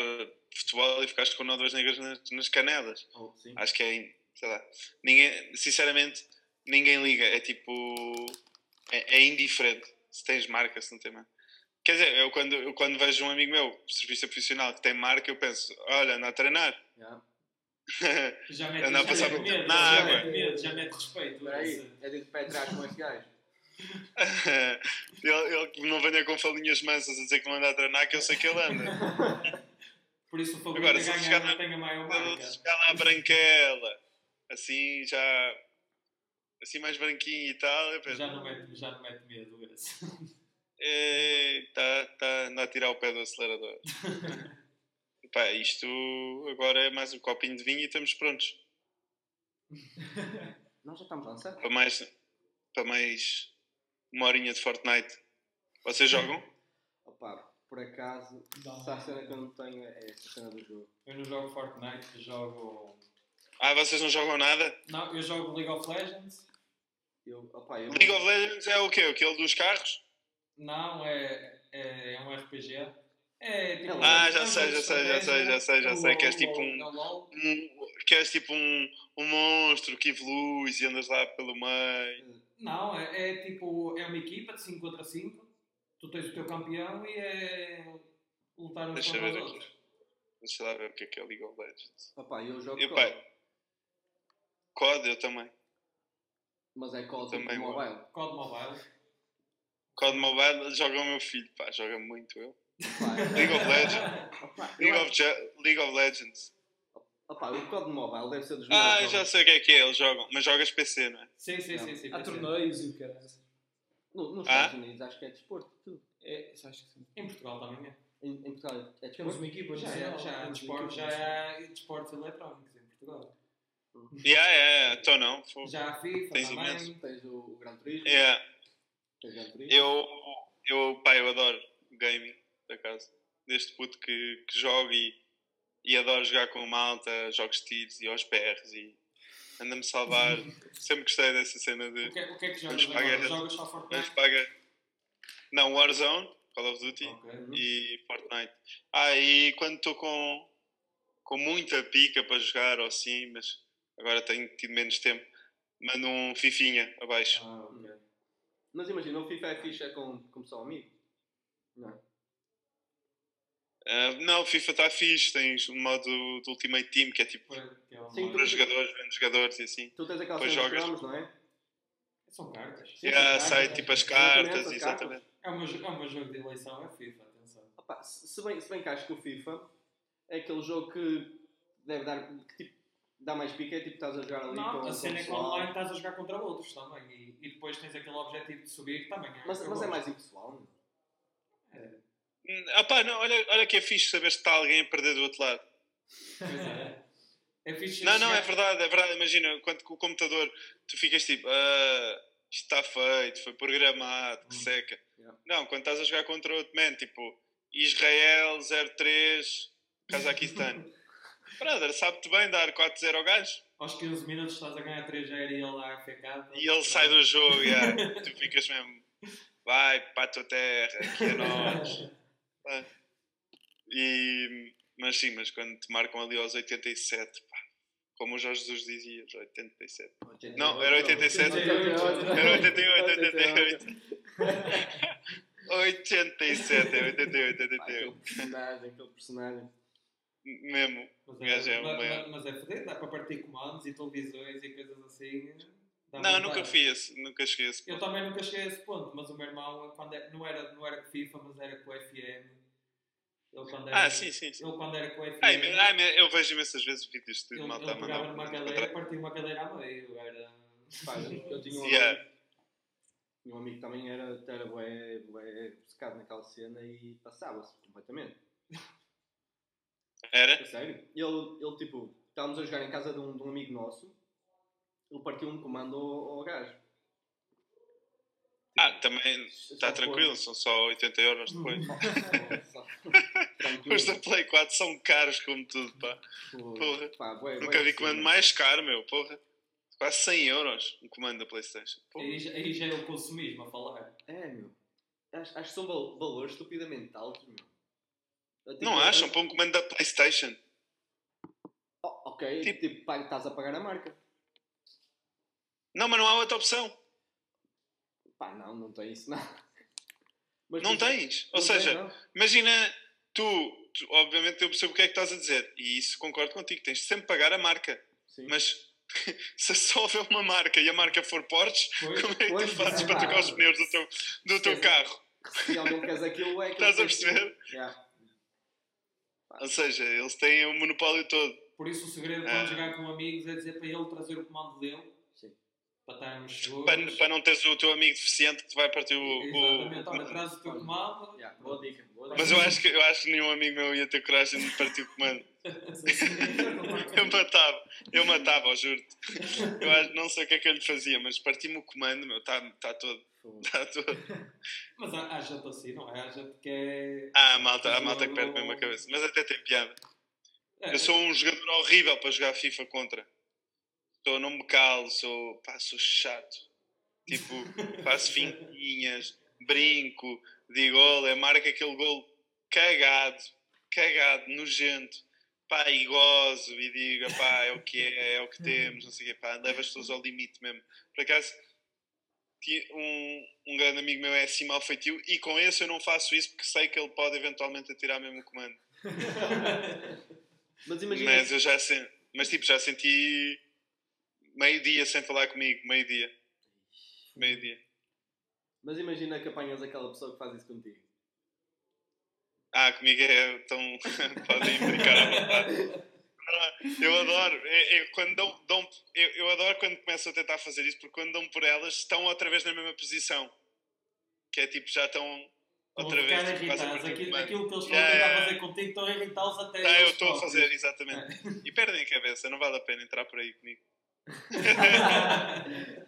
Speaker 4: futebol e ficaste com nó duas negras nas, nas canelas.
Speaker 5: Oh.
Speaker 4: Acho que é, sei lá, ninguém, sinceramente, ninguém liga. É tipo, é, é indiferente se tens marca, se não tem marca. Quer dizer, eu quando, eu quando vejo um amigo meu, serviço profissional, que tem marca, eu penso, olha, anda a treinar.
Speaker 5: Já.
Speaker 6: Já mete,
Speaker 4: Anda a
Speaker 6: já
Speaker 4: passar
Speaker 6: mete medo,
Speaker 4: na
Speaker 6: já
Speaker 4: água.
Speaker 6: mete medo, já mete respeito.
Speaker 5: Aí, é de pé atrás com esse gajo.
Speaker 4: ele, ele que não venha com falinhas mansas a dizer que não anda a treinar, que eu sei que ele anda.
Speaker 6: Por isso o
Speaker 4: Agora, se chegar
Speaker 6: não
Speaker 4: na-
Speaker 6: tem a maior
Speaker 4: Ele
Speaker 6: marca.
Speaker 4: chegar lá branquela, assim já. Assim mais branquinho e tal, penso,
Speaker 6: Já não mete, já não mete medo esse.
Speaker 4: "Ei, tá, tá, a tirar o pé do acelerador. Pá, isto agora é mais um copinho de vinho e estamos prontos
Speaker 5: Nós já estamos lançando.
Speaker 4: para mais, para mais uma horinha de Fortnite. Vocês jogam?
Speaker 5: Opa, por acaso, se há cena que eu não tenho é essa cena do jogo.
Speaker 6: Eu não jogo Fortnite, jogo.
Speaker 4: Ah, vocês não jogam nada?
Speaker 6: Não, eu jogo League of Legends.
Speaker 5: Eu, opa, eu
Speaker 4: League of Legends é o quê? Aquele dos carros?
Speaker 6: Não, é, é, é um RPG. É tipo.
Speaker 5: Ah,
Speaker 4: já sei, já sei, já sei, já sei, já sei, que és tipo um-. Um, que és tipo um, um monstro que evoluis e andas lá pelo meio.
Speaker 6: Não, é, é tipo. É uma equipa de 5 contra 5. Tu tens o teu campeão e é. lutar uns
Speaker 4: Deixa
Speaker 6: contra os
Speaker 4: ver
Speaker 6: outros.
Speaker 4: aqui. Deixa lá ver o que é que é League of Legends.
Speaker 5: Opa, eu jogo
Speaker 4: E,
Speaker 5: COD,
Speaker 4: pá, COD eu também.
Speaker 5: Mas é COD
Speaker 4: também vou.
Speaker 5: mobile.
Speaker 6: COD Mobile.
Speaker 4: COD Mobile joga o meu filho, pá, joga muito eu. League of Legends. League of, Je- League of Legends.
Speaker 5: opa, o COD mobile deve ser dos
Speaker 4: Ah,
Speaker 5: melhores
Speaker 4: já
Speaker 5: jogos.
Speaker 4: sei o que é que é, eles jogam, mas jogas PC, não é?
Speaker 6: Sim, sim, sim. sim
Speaker 2: Há torneios e o que
Speaker 5: No- Nos
Speaker 4: Ah?
Speaker 5: Estados Unidos acho que é desporto. tudo.
Speaker 2: É, acho que sim.
Speaker 6: Em Portugal também é.
Speaker 5: Em, em Portugal é
Speaker 2: Temos
Speaker 5: desporto.
Speaker 2: uma equipa
Speaker 6: Já, é, já,
Speaker 2: temos
Speaker 6: desporto, já
Speaker 2: nacional.
Speaker 6: há desportos eletrónicos em Portugal.
Speaker 4: Yeah, yeah, então não.
Speaker 6: Já há FIFA
Speaker 4: Tens
Speaker 6: também.
Speaker 4: imenso.
Speaker 5: Tens o, Gran Turismo.
Speaker 4: Yeah.
Speaker 5: Tens o Gran Turismo.
Speaker 4: Eu, eu, pá, eu adoro gaming, por acaso. Desde puto que, que jogo e, e adoro jogar com malta, jogos de tiros e aos berros e anda-me salvar. Sempre gostei dessa cena de
Speaker 6: O que, é- o que é que jogas
Speaker 4: a guerra.
Speaker 6: Jogas só Fortnite?
Speaker 4: pagar. Não, Warzone, Call of Duty
Speaker 6: Ok.
Speaker 4: e Fortnite. Ah, e quando estou com, com muita pica para jogar ou assim, mas agora tenho tido menos tempo, mando um fifinha abaixo.
Speaker 6: Ah, ok.
Speaker 5: Mas imagina, o FIFA é fixe é com, com pessoal amigo. Não?
Speaker 4: Ah, não, o FIFA está fixe, tens um modo do Ultimate Team que é tipo
Speaker 6: é
Speaker 5: Sim,
Speaker 4: para jogadores, vendo jogadores e assim.
Speaker 5: Tu tens aquela
Speaker 4: Depois jogas.
Speaker 5: cromos, não é?
Speaker 6: São cartas.
Speaker 5: Sim,
Speaker 4: Já
Speaker 5: sim,
Speaker 4: sai
Speaker 5: cartas.
Speaker 4: tipo as cartas,
Speaker 5: as
Speaker 4: exatamente.
Speaker 6: É jo- é meu jogo de eleição, é FIFA, atenção.
Speaker 5: Opa, se, se bem, se bem que acho que o FIFA é aquele jogo que deve dar, que tipo, dá mais pica, é tipo estás a jogar ali
Speaker 6: Não,
Speaker 5: com,
Speaker 6: a cena é que online estás a jogar contra outros também e, e depois tens aquele objetivo de subir que também é.
Speaker 5: Mas, mas é mais impessoal, não?
Speaker 4: Hum, Ah pá, não, olha, olha que é fixe saber se está alguém a perder do outro lado.
Speaker 6: É. É fixe
Speaker 4: Não, não, é verdade, é verdade. Imagina, quando com o computador tu ficas tipo, ah, isto está feito, foi programado, que
Speaker 6: Hum.
Speaker 4: seca.
Speaker 5: Yeah.
Speaker 4: Não, quando estás a jogar contra outro man, tipo Israel 03, Cazaquistão. Brother, sabe-te bem dar 4-0 ao gajo?
Speaker 6: Aos 15 minutos estás a ganhar 3-0 e ele lá a ficar.
Speaker 4: E ele sai do jogo, yeah. tu ficas mesmo, vai para a tua terra, aqui é nós. Ah. E, Mas sim, mas quando te marcam ali aos 87, pá, como o Jorge Jesus dizia, os 87. Não, era 87. Era 88, 88. 87, é 88,
Speaker 5: Pá, aquele
Speaker 4: 88.
Speaker 5: personagem, aquele personagem.
Speaker 4: Mesmo.
Speaker 6: Mas
Speaker 4: é
Speaker 6: mas,
Speaker 4: maior.
Speaker 6: mas é fodido, dá para partir comandos e televisões e coisas assim. dá
Speaker 4: Não, nunca fui esse, nunca cheguei a esse
Speaker 6: Eu
Speaker 4: ponto.
Speaker 6: também nunca cheguei a esse ponto, mas o meu irmão, quando é- não, era, não era com FIFA, mas era com o FM. Ele quando era,
Speaker 4: Ah, sim, sim, sim.
Speaker 6: Ele quando era com o FM,
Speaker 4: Ai, ai, eu vejo imensas vezes vídeos de
Speaker 6: ele,
Speaker 4: malta
Speaker 6: ele
Speaker 4: a
Speaker 6: pegava numa
Speaker 4: um
Speaker 6: cadeira, partia uma cadeira a meio. Era...
Speaker 5: Pá, eu tinha um
Speaker 4: Yeah.
Speaker 5: amigo, tinha um amigo que também era, era bué, bué obcecado naquela cena e passava-se completamente.
Speaker 4: Era?
Speaker 5: A sério. Ele, ele tipo, estávamos a jogar em casa de um, de um amigo nosso, ele partiu um comando ao, ao gajo.
Speaker 4: Ah, também está tranquilo, são só 80 euros depois. Os da Play 4 são caros como tudo, pá. Porra.
Speaker 5: Pá, bué, bué
Speaker 4: Nunca vi
Speaker 5: assim,
Speaker 4: comando
Speaker 5: né?
Speaker 4: mais caro, meu, porra. Quase 100 euros um comando da Playstation. Porra.
Speaker 6: Aí, já- aí já é o consumismo a falar.
Speaker 5: É, meu. Acho, acho que são val- valores estupidamente altos, meu. Tipo,
Speaker 4: Não acham? Para um comando da Playstation.
Speaker 5: Oh, ok,
Speaker 4: Tipo-
Speaker 5: tipo, paga- estás a pagar a marca.
Speaker 4: Não, mas não há outra opção.
Speaker 5: Pá, não, não tem isso, não. Mas,
Speaker 4: Não tens. Ou
Speaker 5: não tem,
Speaker 4: seja,
Speaker 5: não.
Speaker 4: imagina, tu, tu- obviamente eu percebo o que é que estás a dizer. E isso concordo contigo. Tens de sempre pagar a marca.
Speaker 5: Sim.
Speaker 4: Mas se só houver uma marca e a marca for Porsche,
Speaker 6: Pois,
Speaker 4: como é que
Speaker 5: pois,
Speaker 4: tu fazes
Speaker 5: é
Speaker 4: para trocar os
Speaker 5: pá.
Speaker 4: pneus do teu, do teu carro?
Speaker 5: Se realmente queres aquilo, é aquilo
Speaker 4: Estás a
Speaker 5: que
Speaker 4: perceber?
Speaker 5: Yeah.
Speaker 4: Ou seja, eles têm o monopólio todo.
Speaker 6: Por isso o segredo
Speaker 4: Ah.
Speaker 6: quando jogar com amigos é dizer para ele trazer o comando dele.
Speaker 5: Sim.
Speaker 6: Para estarmos seguros.
Speaker 4: Para, para não teres o teu amigo deficiente que te vai partir o.
Speaker 6: Exatamente,
Speaker 4: o-
Speaker 6: olha, traz o teu comando.
Speaker 5: Yeah, boa dica. Boa dica.
Speaker 4: Mas eu acho, que, eu acho que nenhum amigo meu ia ter coragem de partir o comando. Eu matava, eu matava, juro-te. Eu acho, não sei o que é que eu lhe fazia, mas parti-me o comando, meu, está tá todo. Todo.
Speaker 6: Mas há, há gente assim, não é? Há gente que é.
Speaker 4: Ah, a malta, a malta que perde mesmo a cabeça. Mas até tem piada.
Speaker 6: é
Speaker 4: Eu sou um jogador horrível para jogar FIFA contra. Sou, não me calo, sou, pá, sou chato. Tipo, faço finquinhas, brinco, digo gol, é marca aquele gol cagado, cagado, nojento. Pá, e gozo e digo, pá, é o que é, é o que temos, não sei o quê, pá, leva as pessoas ao limite mesmo. Por acaso, um, um grande amigo meu é assim mal feitio e com esse eu não faço isso porque sei que ele pode eventualmente atirar mesmo o comando.
Speaker 5: Mas imagina.
Speaker 4: Mas eu já senti, mas tipo, já senti meio dia sem falar comigo, meio dia. Meio dia.
Speaker 5: Mas imagina que apanhas aquela pessoa que faz isso contigo.
Speaker 4: Ah, comigo é tão. podem brincar à vontade. Eu adoro, eu, eu quando dão, dão- eu, eu adoro quando começam a tentar fazer isso, porque quando dão por elas estão outra vez na mesma posição. Que é tipo, já estão outra vez. tipo, quase a
Speaker 6: Aquilo, aquilo que eles estão a tentar fazer contigo estão a irritá-los até.
Speaker 4: Ah, eu estou a fazer, exatamente. E perdem a cabeça, não vale a pena entrar por aí comigo.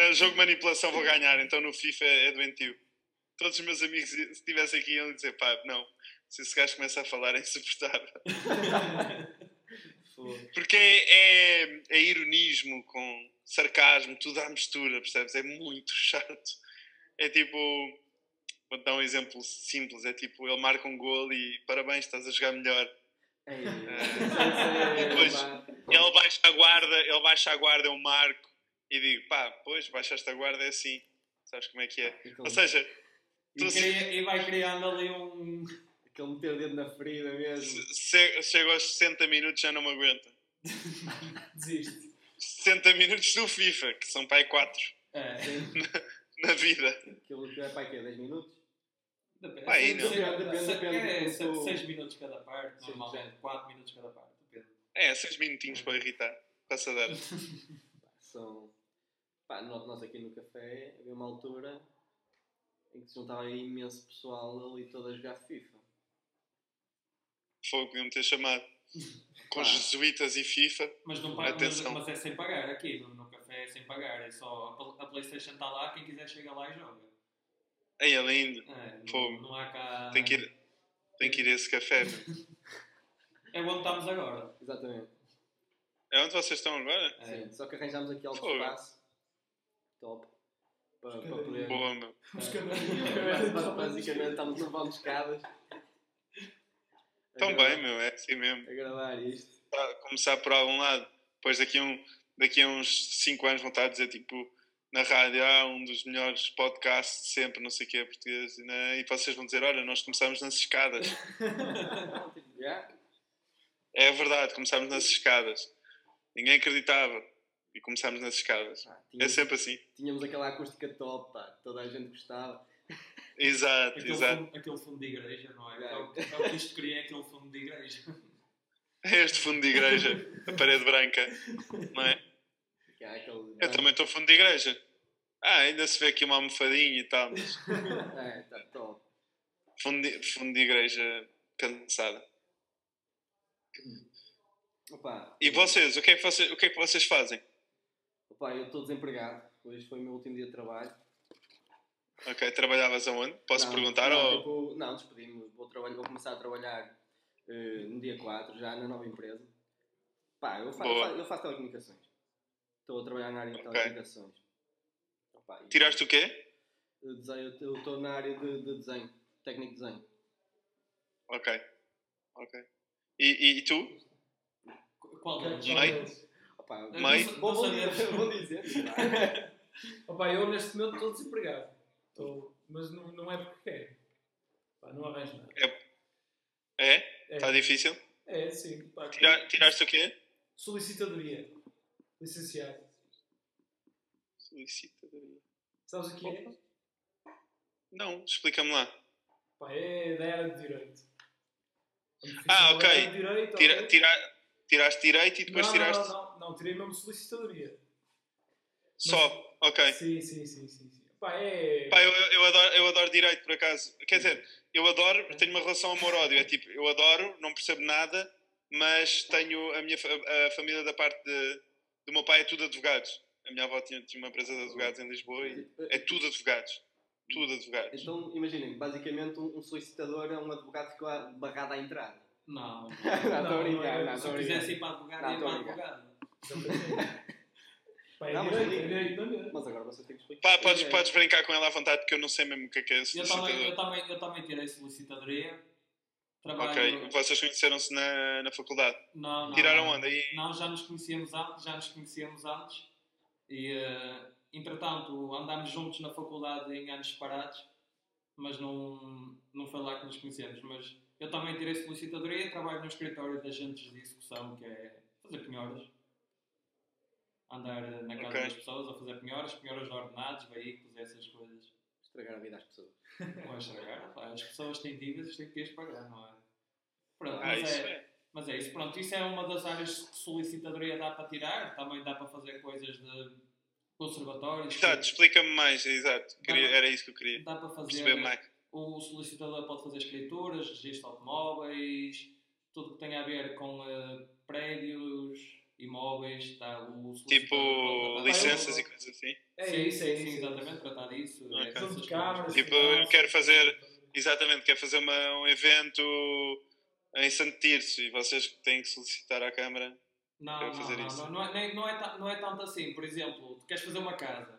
Speaker 4: É, jogo de manipulação vou ganhar, então no FIFA é doentio. Todos os meus amigos, se estivessem aqui, iam dizer: pá, não, se esse gajo começa a falar é insuportável. Porque é, é, é ironismo com sarcasmo, tudo à mistura, percebes? É muito chato. É tipo. Vou dar um exemplo simples: é tipo, ele marca um gol e parabéns, estás a jogar melhor.
Speaker 5: Ei,
Speaker 4: E depois-
Speaker 5: pá.
Speaker 4: Ele baixa a guarda, ele baixa a guarda, eu marco e digo: pá, pois, baixaste a guarda, é assim. Sabes como é que é?
Speaker 5: Aquele-
Speaker 4: Ou seja,
Speaker 6: E, cria- e vai criando ali um.
Speaker 5: Aquele meter o dedo na ferida mesmo.
Speaker 4: se- chego aos 60 minutos já não me aguenta.
Speaker 6: Desiste.
Speaker 4: 60 minutos do FIFA, que são pai 4
Speaker 6: É.
Speaker 4: na vida.
Speaker 5: Aquilo que é para quê? 10 minutos?
Speaker 6: Depende. Se-
Speaker 4: não.
Speaker 5: Depende, depende
Speaker 6: é,
Speaker 5: do-
Speaker 6: se- seis minutos cada parte, normalmente. 4 minutos cada parte. Depende.
Speaker 4: É, 6 minutinhos para irritar. Passa a dar.
Speaker 5: São. Pá, nó- nós aqui no café havia uma altura em que se juntava imenso pessoal ali todo a jogar FIFA.
Speaker 4: Fogo, podiam ter chamado. Com
Speaker 5: Pá.
Speaker 4: jesuítas e FIFA.
Speaker 6: Mas, não paga, mas,
Speaker 4: Atenção.
Speaker 6: mas é sem pagar aqui, no, no café é sem pagar. É só a, a Playstation está lá, quem quiser chega lá e joga.
Speaker 4: Aí, além de.
Speaker 6: É, não,
Speaker 4: Fogo.
Speaker 6: não há cá.
Speaker 4: Tem que ir, tem que ir a esse café.
Speaker 6: É onde estamos agora.
Speaker 5: Exatamente.
Speaker 4: É onde vocês estão agora?
Speaker 6: É.
Speaker 5: Sim. Só que arranjámos aqui algo
Speaker 4: Fogo.
Speaker 5: espaço. Top. Para, para poder.
Speaker 4: Boa, meu.
Speaker 5: É. Basicamente estamos levando escadas.
Speaker 4: Tão
Speaker 5: gravar-
Speaker 4: bem, meu, é assim mesmo.
Speaker 5: A gravar isto.
Speaker 4: Tá, começar por algum lado. Depois daqui a, um, daqui a uns 5 anos vão estar a dizer tipo na rádio, ah, um dos melhores podcasts de sempre, não sei o que é português, e, né? e vocês vão dizer, olha, nós começámos nas escadas. É verdade, começámos nas escadas. Ninguém acreditava. E começámos nas escadas. É
Speaker 5: tínhamos,
Speaker 4: sempre assim.
Speaker 5: tínhamos aquela acústica top, pá, toda a gente gostava.
Speaker 4: Exato,
Speaker 6: Aquele
Speaker 4: exato.
Speaker 6: fundo, aquele fundo de igreja, não é? É o, é o que isto cria, é aquele fundo de igreja.
Speaker 4: É este fundo de igreja, a parede branca, não é? Eu também estou fundo de igreja. Ah, ainda se vê aqui uma almofadinha e tal, mas
Speaker 5: É, tá top.
Speaker 4: fundo de, fundo de igreja cansada.
Speaker 5: Opa,
Speaker 4: E vocês, o que é que vocês, o que é que vocês fazem?
Speaker 5: opa, eu estou desempregado. Hoje foi o meu último dia de trabalho.
Speaker 4: Ok, trabalhavas aonde? Posso
Speaker 5: Não,
Speaker 4: perguntar?
Speaker 5: Não,
Speaker 4: ou...
Speaker 5: tipo, não despedi-me. Vou, trabalhar- vou começar a trabalhar eh, no dia 4, já na nova empresa. Pá, eu, fa eu, fa eu faço telecomunicações. Estou a trabalhar na área de
Speaker 4: Ok.
Speaker 5: telecomunicações. Opa, e-
Speaker 4: Tiraste o quê?
Speaker 5: eu desenho- Eu estou na área de, de desenho, técnico de desenho.
Speaker 4: Ok. Ok. E, e, e tu?
Speaker 6: Qual deles?
Speaker 4: Meio?
Speaker 5: Opa,
Speaker 4: Mãe?
Speaker 5: bom dizer.
Speaker 2: Opa, eu neste momento estou desempregado. Estou- mas não, não é porque quero. Pá, não arranjo nada.
Speaker 4: É?
Speaker 2: É,
Speaker 4: Está difícil?
Speaker 2: é sim. Pá,
Speaker 4: Tira, tiraste o quê?
Speaker 2: Solicitadoria. Licenciado.
Speaker 4: Solicitadoria.
Speaker 2: Sabes o que é?
Speaker 4: Não, explica-me lá.
Speaker 2: Pá, é da área de direito.
Speaker 4: Ah, ok.
Speaker 2: direito,
Speaker 4: Tira, tira, tiraste direito e depois
Speaker 2: não,
Speaker 4: tiraste
Speaker 2: Não, não, não, não, tirei mesmo solicitadoria.
Speaker 4: só. Ok.
Speaker 2: Sim, sim, sim, sim. Pá, é.
Speaker 4: Pá, eu, eu, adoro, eu adoro direito, por acaso. Quer dizer, eu adoro, tenho uma relação amor-ódio. É tipo, eu adoro, não percebo nada, mas tenho a minha a família da parte de, do meu pai é tudo advogados. A minha avó tinha, tinha uma empresa de advogados em Lisboa e é tudo advogados. Tudo advogados.
Speaker 5: Então, imaginem, basicamente um, um solicitador é um advogado que ficou barrado à entrada.
Speaker 6: Não.
Speaker 5: Não, estou a
Speaker 2: Não,
Speaker 5: brincar,
Speaker 2: não é-
Speaker 5: não,
Speaker 6: Se
Speaker 5: estou a
Speaker 6: eu
Speaker 5: brincar.
Speaker 6: quisesse ir para advogado,
Speaker 5: Não,
Speaker 6: ia
Speaker 5: estou
Speaker 6: para
Speaker 5: a brincar.
Speaker 6: advogado.
Speaker 2: Pá, é
Speaker 5: Não, mas
Speaker 2: direito, é
Speaker 5: liga.
Speaker 2: direito.
Speaker 5: Mas agora vocês têm que explicar.
Speaker 4: Pá, podes,
Speaker 5: É.
Speaker 4: podes brincar com ela à vontade, porque eu não sei mesmo o que é que é
Speaker 6: Eu também, eu,
Speaker 4: solicitador.
Speaker 6: também, eu também tirei solicitadoria. Trabalho...
Speaker 4: Ok, vocês conheceram-se na, na faculdade.
Speaker 6: Não, não,
Speaker 4: Tiraram
Speaker 6: não.
Speaker 4: onde? Aí?
Speaker 6: Não, já nos conhecíamos antes, já nos conhecíamos antes. E, eh, entretanto, andámos juntos na faculdade em anos separados, mas não, não foi lá que nos conhecemos. Mas eu também tirei solicitadoria, trabalho no escritório de agentes de execução, que é fazer penhoras. Andar na casa
Speaker 4: Ok.
Speaker 6: das pessoas a fazer penhoras, penhoras de ordenados, veículos, essas coisas.
Speaker 5: Estragar a vida às pessoas.
Speaker 6: Não é estragar, pá, as pessoas têm dívidas, têm que as pagar, não é? Pronto,
Speaker 4: Ah,
Speaker 6: mas,
Speaker 4: isso
Speaker 6: é,
Speaker 4: é.
Speaker 6: mas é isso, pronto. Isso é uma das áreas que solicitadoria dá para tirar, também dá para fazer coisas de conservatórios.
Speaker 4: Exato, explica-me mais, exato. Queria-
Speaker 6: Dá-
Speaker 4: era isso que eu queria
Speaker 6: Dá para fazer.
Speaker 4: perceber mais.
Speaker 6: O solicitador pode fazer escrituras, registro de automóveis, tudo que tenha a ver com eh, prédios, imóveis, tá, o
Speaker 4: Tipo, licenças e coisas assim.
Speaker 2: É
Speaker 6: sim,
Speaker 2: isso, é
Speaker 6: sim,
Speaker 2: isso.
Speaker 6: exatamente, tratar disso.
Speaker 4: Ok.
Speaker 6: essas
Speaker 2: Tudo de
Speaker 6: coisas.
Speaker 2: câmaras.
Speaker 4: Tipo, eu quero fazer- Exatamente, quer fazer uma, um evento em Santo Tirso e vocês têm que solicitar à Câmara.
Speaker 6: Não,
Speaker 4: Quero
Speaker 6: não,
Speaker 4: fazer
Speaker 6: não,
Speaker 4: isso.
Speaker 6: não, não, é, nem- não, é, não é tanto assim. Por exemplo, tu queres fazer uma casa,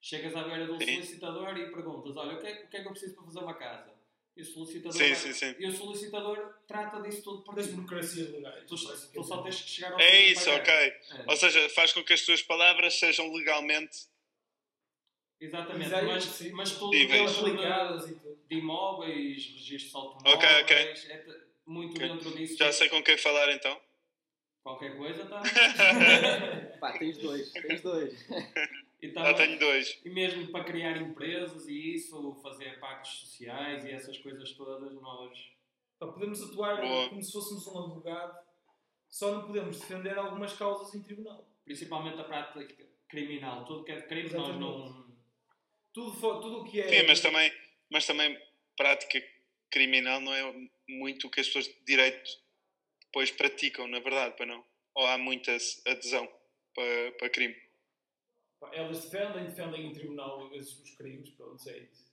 Speaker 6: chegas à beira do
Speaker 4: Sim.
Speaker 6: solicitador e perguntas: Olha, o que, é, o que é que eu preciso para fazer uma casa? E o solicitador,
Speaker 4: Sim, sim, sim.
Speaker 6: E o solicitador trata disso tudo por
Speaker 2: burocracias legais.
Speaker 6: Tu, tu só tens que chegar ao
Speaker 4: É isso, ok.
Speaker 6: É,
Speaker 4: Ou seja, faz com que as tuas palavras sejam legalmente.
Speaker 6: exatamente,
Speaker 2: Exato,
Speaker 6: mas,
Speaker 2: sim.
Speaker 6: mas tudo
Speaker 2: aplicadas e tudo.
Speaker 6: de imóveis, registros de automóveis,
Speaker 4: Ok, ok.
Speaker 6: é muito
Speaker 4: Ok.
Speaker 6: dentro disso.
Speaker 4: Já sei com quem falar então.
Speaker 6: Qualquer coisa, tá?
Speaker 5: Pá, tens dois, tens dois.
Speaker 6: E
Speaker 4: Já
Speaker 6: também-
Speaker 4: tenho dois.
Speaker 6: E mesmo para criar empresas e isso, fazer pactos sociais e essas coisas todas, nós.
Speaker 2: Pá, podemos atuar
Speaker 4: Boa.
Speaker 2: como se fôssemos um advogado, só não podemos defender algumas causas em tribunal.
Speaker 6: Principalmente a prática criminal, tudo que é de crime, nós não.
Speaker 2: Tudo, tudo o que é.
Speaker 4: Sim, mas também, mas também prática criminal não é muito o que as pessoas de direito depois praticam, na verdade, para não. Ou há muita adesão para, para crime.
Speaker 2: Elas defendem, defendem em tribunal os, os crimes, pronto, é isso.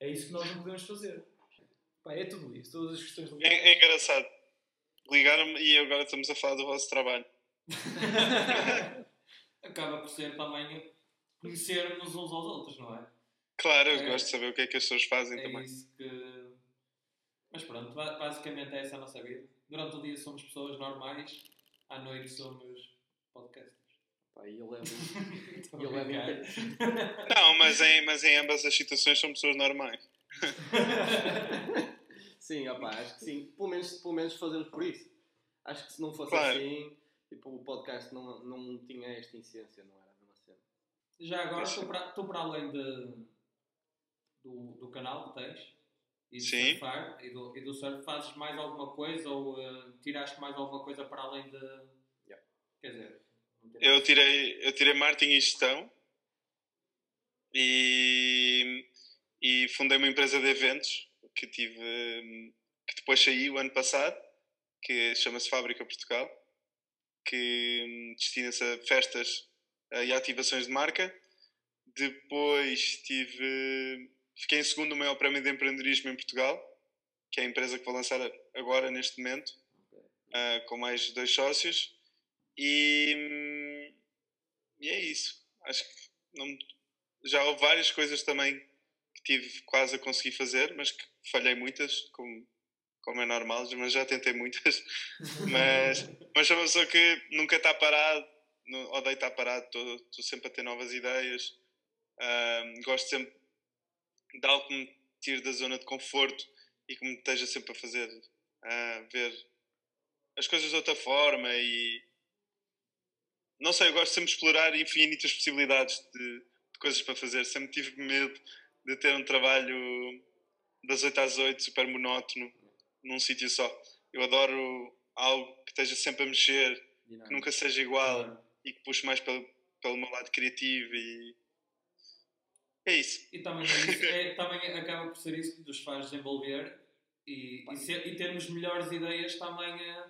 Speaker 2: É isso que nós não podemos fazer. Pá, é tudo isso, todas as questões legais.
Speaker 4: É, é engraçado. Ligaram-me e agora estamos a falar do vosso trabalho.
Speaker 6: Acaba por ser também conhecermos uns aos outros, não é?
Speaker 4: Claro, eu
Speaker 6: É.
Speaker 4: gosto de saber o que é que as pessoas fazem
Speaker 6: É
Speaker 4: também.
Speaker 6: isso que. Mas pronto, ba- basicamente é essa a nossa vida. Durante o dia somos pessoas normais, à noite somos podcasters.
Speaker 5: Pá, e.
Speaker 6: Estou
Speaker 5: e eu
Speaker 6: a
Speaker 5: levo
Speaker 6: brincar.
Speaker 5: inte-
Speaker 4: Não, mas em, mas em ambas as situações são pessoas normais.
Speaker 5: Sim, opá, acho que sim. Pelo menos, pelo menos fazemos por isso. Acho que se não fosse
Speaker 4: Claro.
Speaker 5: assim, tipo, o podcast não, não tinha esta essência, não era a mesma cena.
Speaker 6: Já agora, tu para, tu para além de, do, do canal que tens e do
Speaker 4: Sim.
Speaker 6: surfar e do, e do surf, fazes mais alguma coisa ou eh, tiraste mais alguma coisa para além de.
Speaker 5: Yeah.
Speaker 6: Quer dizer,
Speaker 4: Eu tirei, eu tirei marketing e gestão e, e fundei uma empresa de eventos que tive que depois saí o ano passado, que chama-se Fábrica Portugal, que hum, destina-se a festas eh, e ativações de marca. Depois tive fiquei em segundo no maior prémio de empreendedorismo em Portugal, que é a empresa que vou lançar agora neste momento, ah, com mais dois sócios. E, hum, e é isso. Acho que não- já houve várias coisas também que tive quase a conseguir fazer, mas que falhei muitas, como, como é normal, mas já tentei muitas. mas, mas sou uma pessoa que nunca está parado, não, odeio estar parado, estou sempre a ter novas ideias. Gosto sempre de algo que me tire da zona de conforto e que me esteja sempre a fazer ah, ver as coisas de outra forma e não sei, eu gosto sempre de explorar infinitas possibilidades de, de coisas para fazer. Sempre tive medo de ter um trabalho das 8 às 8, super monótono, num sítio só. Eu adoro algo que esteja sempre a mexer, que nunca seja igual e que puxe mais pelo, pelo meu lado criativo e é isso.
Speaker 6: E também, é isso, é- também acaba por ser isso que nos faz desenvolver e, e, ser- e termos melhores ideias também eh,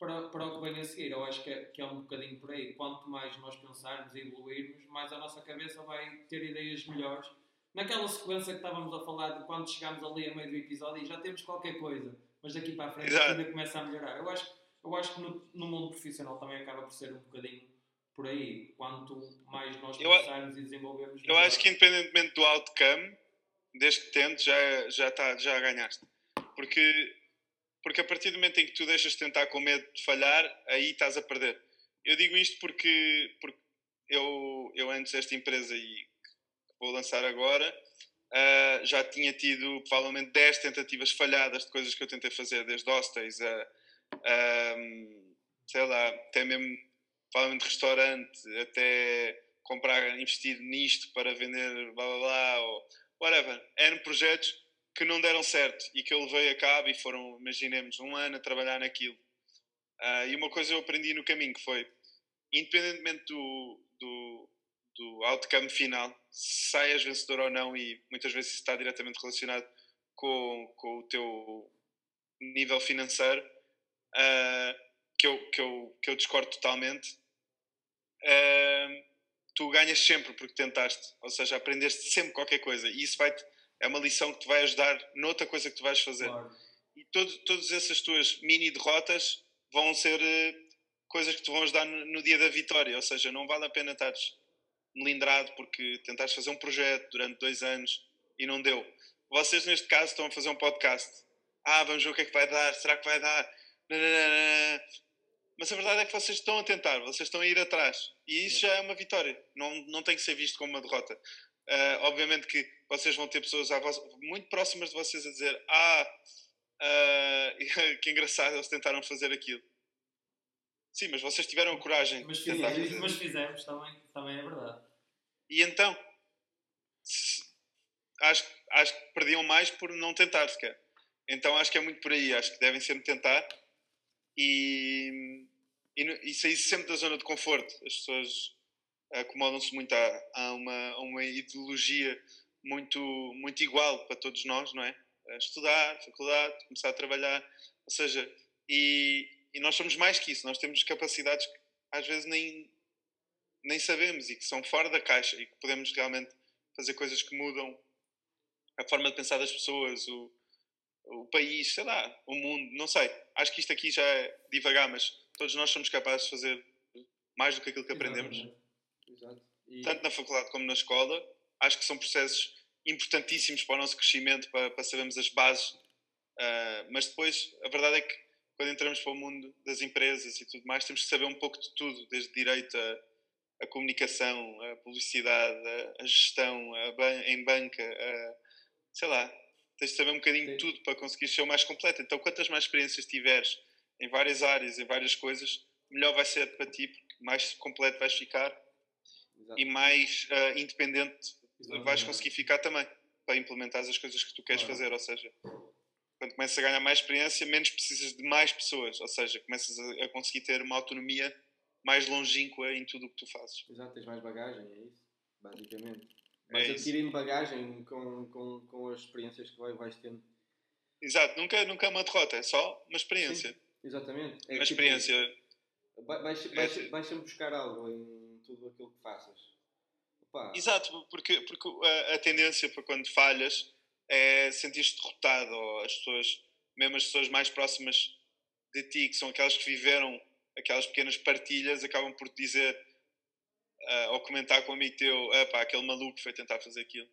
Speaker 6: para, para o que vem a seguir. Eu acho que é, que é um bocadinho por aí. Quanto mais nós pensarmos e evoluirmos, mais a nossa cabeça vai ter ideias melhores. Naquela sequência que estávamos a falar de quando chegámos ali a meio do episódio e já temos qualquer coisa, mas daqui para a frente
Speaker 4: Exato.
Speaker 6: ainda começa a melhorar. Eu acho, eu acho que no, no mundo profissional também acaba por ser um bocadinho por aí. Quanto mais nós
Speaker 4: Eu
Speaker 6: pensarmos e desenvolvermos,
Speaker 4: Eu
Speaker 6: melhor.
Speaker 4: acho que independentemente do outcome, desde que tentes, já, já, tá, já ganhaste. Porque, porque a partir do momento em que tu deixas de tentar com medo de falhar, aí estás a perder. Eu digo isto porque, porque eu, eu antes desta empresa e que vou lançar agora, ah, já tinha tido provavelmente 10 tentativas falhadas de coisas que eu tentei fazer, desde hostels a, a, sei lá, até mesmo provavelmente restaurante, até comprar, investir nisto para vender blá blá blá, ou whatever. Eram projetos que não deram certo e que eu levei a cabo e foram, imaginemos, um ano a trabalhar naquilo. Ah, e uma coisa eu aprendi no caminho que foi, independentemente do, do, do outcome final, se saias vencedor ou não, e muitas vezes isso está diretamente relacionado com, com o teu nível financeiro, ah, que, eu, que, eu, que eu discordo totalmente, ah, tu ganhas sempre porque tentaste, ou seja, aprendeste sempre qualquer coisa, e isso vai é uma lição que te vai ajudar noutra coisa que tu vais fazer.
Speaker 6: Claro.
Speaker 4: E todo, todas essas tuas mini derrotas vão ser eh, coisas que te vão ajudar no, no dia da vitória. Ou seja, não vale a pena estares melindrado porque tentaste fazer um projeto durante dois anos e não deu. Vocês, neste caso, estão a fazer um podcast. Ah, vamos ver o que é que vai dar. Será que vai dar? Nananana. Mas a verdade é que vocês estão a tentar, vocês estão a ir atrás. E isso já é uma vitória. Não, não tem que ser visto como uma derrota. Ah, obviamente que vocês vão ter pessoas vossa- muito próximas de vocês a dizer: Ah, ah, que engraçado, eles tentaram fazer aquilo. Sim, mas vocês tiveram a coragem
Speaker 6: Mas
Speaker 4: de tentar
Speaker 6: fizemos, mas fizemos também, também é verdade.
Speaker 4: E então, se- acho, acho que perdiam mais por não tentar sequer. Então acho que é muito por aí. Acho que devem sempre tentar e, e, e sair sempre da zona de conforto. As pessoas acomodam-se muito a, a uma, a uma ideologia muito, muito igual para todos nós, não é? Estudar, faculdade, começar a trabalhar. Ou seja, e, e nós somos mais que isso. Nós temos capacidades que às vezes nem, nem sabemos e que são fora da caixa e que podemos realmente fazer coisas que mudam a forma de pensar das pessoas, o, o país, sei lá, o mundo, não sei. Acho que isto aqui já é divagar, mas todos nós somos capazes de fazer mais do que aquilo que aprendemos.
Speaker 5: Exato. E,
Speaker 4: tanto na faculdade como na escola. Acho que são processos importantíssimos para o nosso crescimento, para, para sabermos as bases Uh, mas depois, a verdade é que quando entramos para o mundo das empresas e tudo mais, temos que saber um pouco de tudo, desde direito a, a comunicação, a publicidade, a, a gestão, a ban em banca, a, sei lá, tens de saber um bocadinho Sim. de tudo para conseguir ser o mais completo. Então, quantas mais experiências tiveres em várias áreas, em várias coisas, melhor vai ser para ti, porque mais completo vais ficar Exato. e mais uh, independente Exato. vais conseguir ficar também para implementar as coisas que tu queres claro. fazer. Ou seja, quando começas a ganhar mais experiência, menos precisas de mais pessoas. Ou seja, começas a, a conseguir ter uma autonomia mais longínqua em tudo o que tu fazes.
Speaker 5: Exato, tens mais bagagem, é isso, basicamente. É vais é adquirindo bagagem com, com, com as experiências que vais tendo.
Speaker 4: Exato, nunca, nunca é uma derrota, é só uma experiência. Sim,
Speaker 5: exatamente. É
Speaker 4: uma tipo, experiência.
Speaker 5: Vais, vais, é, vais sempre buscar algo em tudo aquilo que faças.
Speaker 4: Opa. Exato, porque, porque a, a, tendência para quando falhas é sentir-te derrotado, ou as pessoas, mesmo as pessoas mais próximas de ti, que são aquelas que viveram aquelas pequenas partilhas, acabam por te dizer uh, ou comentar com um amigo teu, pá, aquele maluco foi tentar fazer aquilo.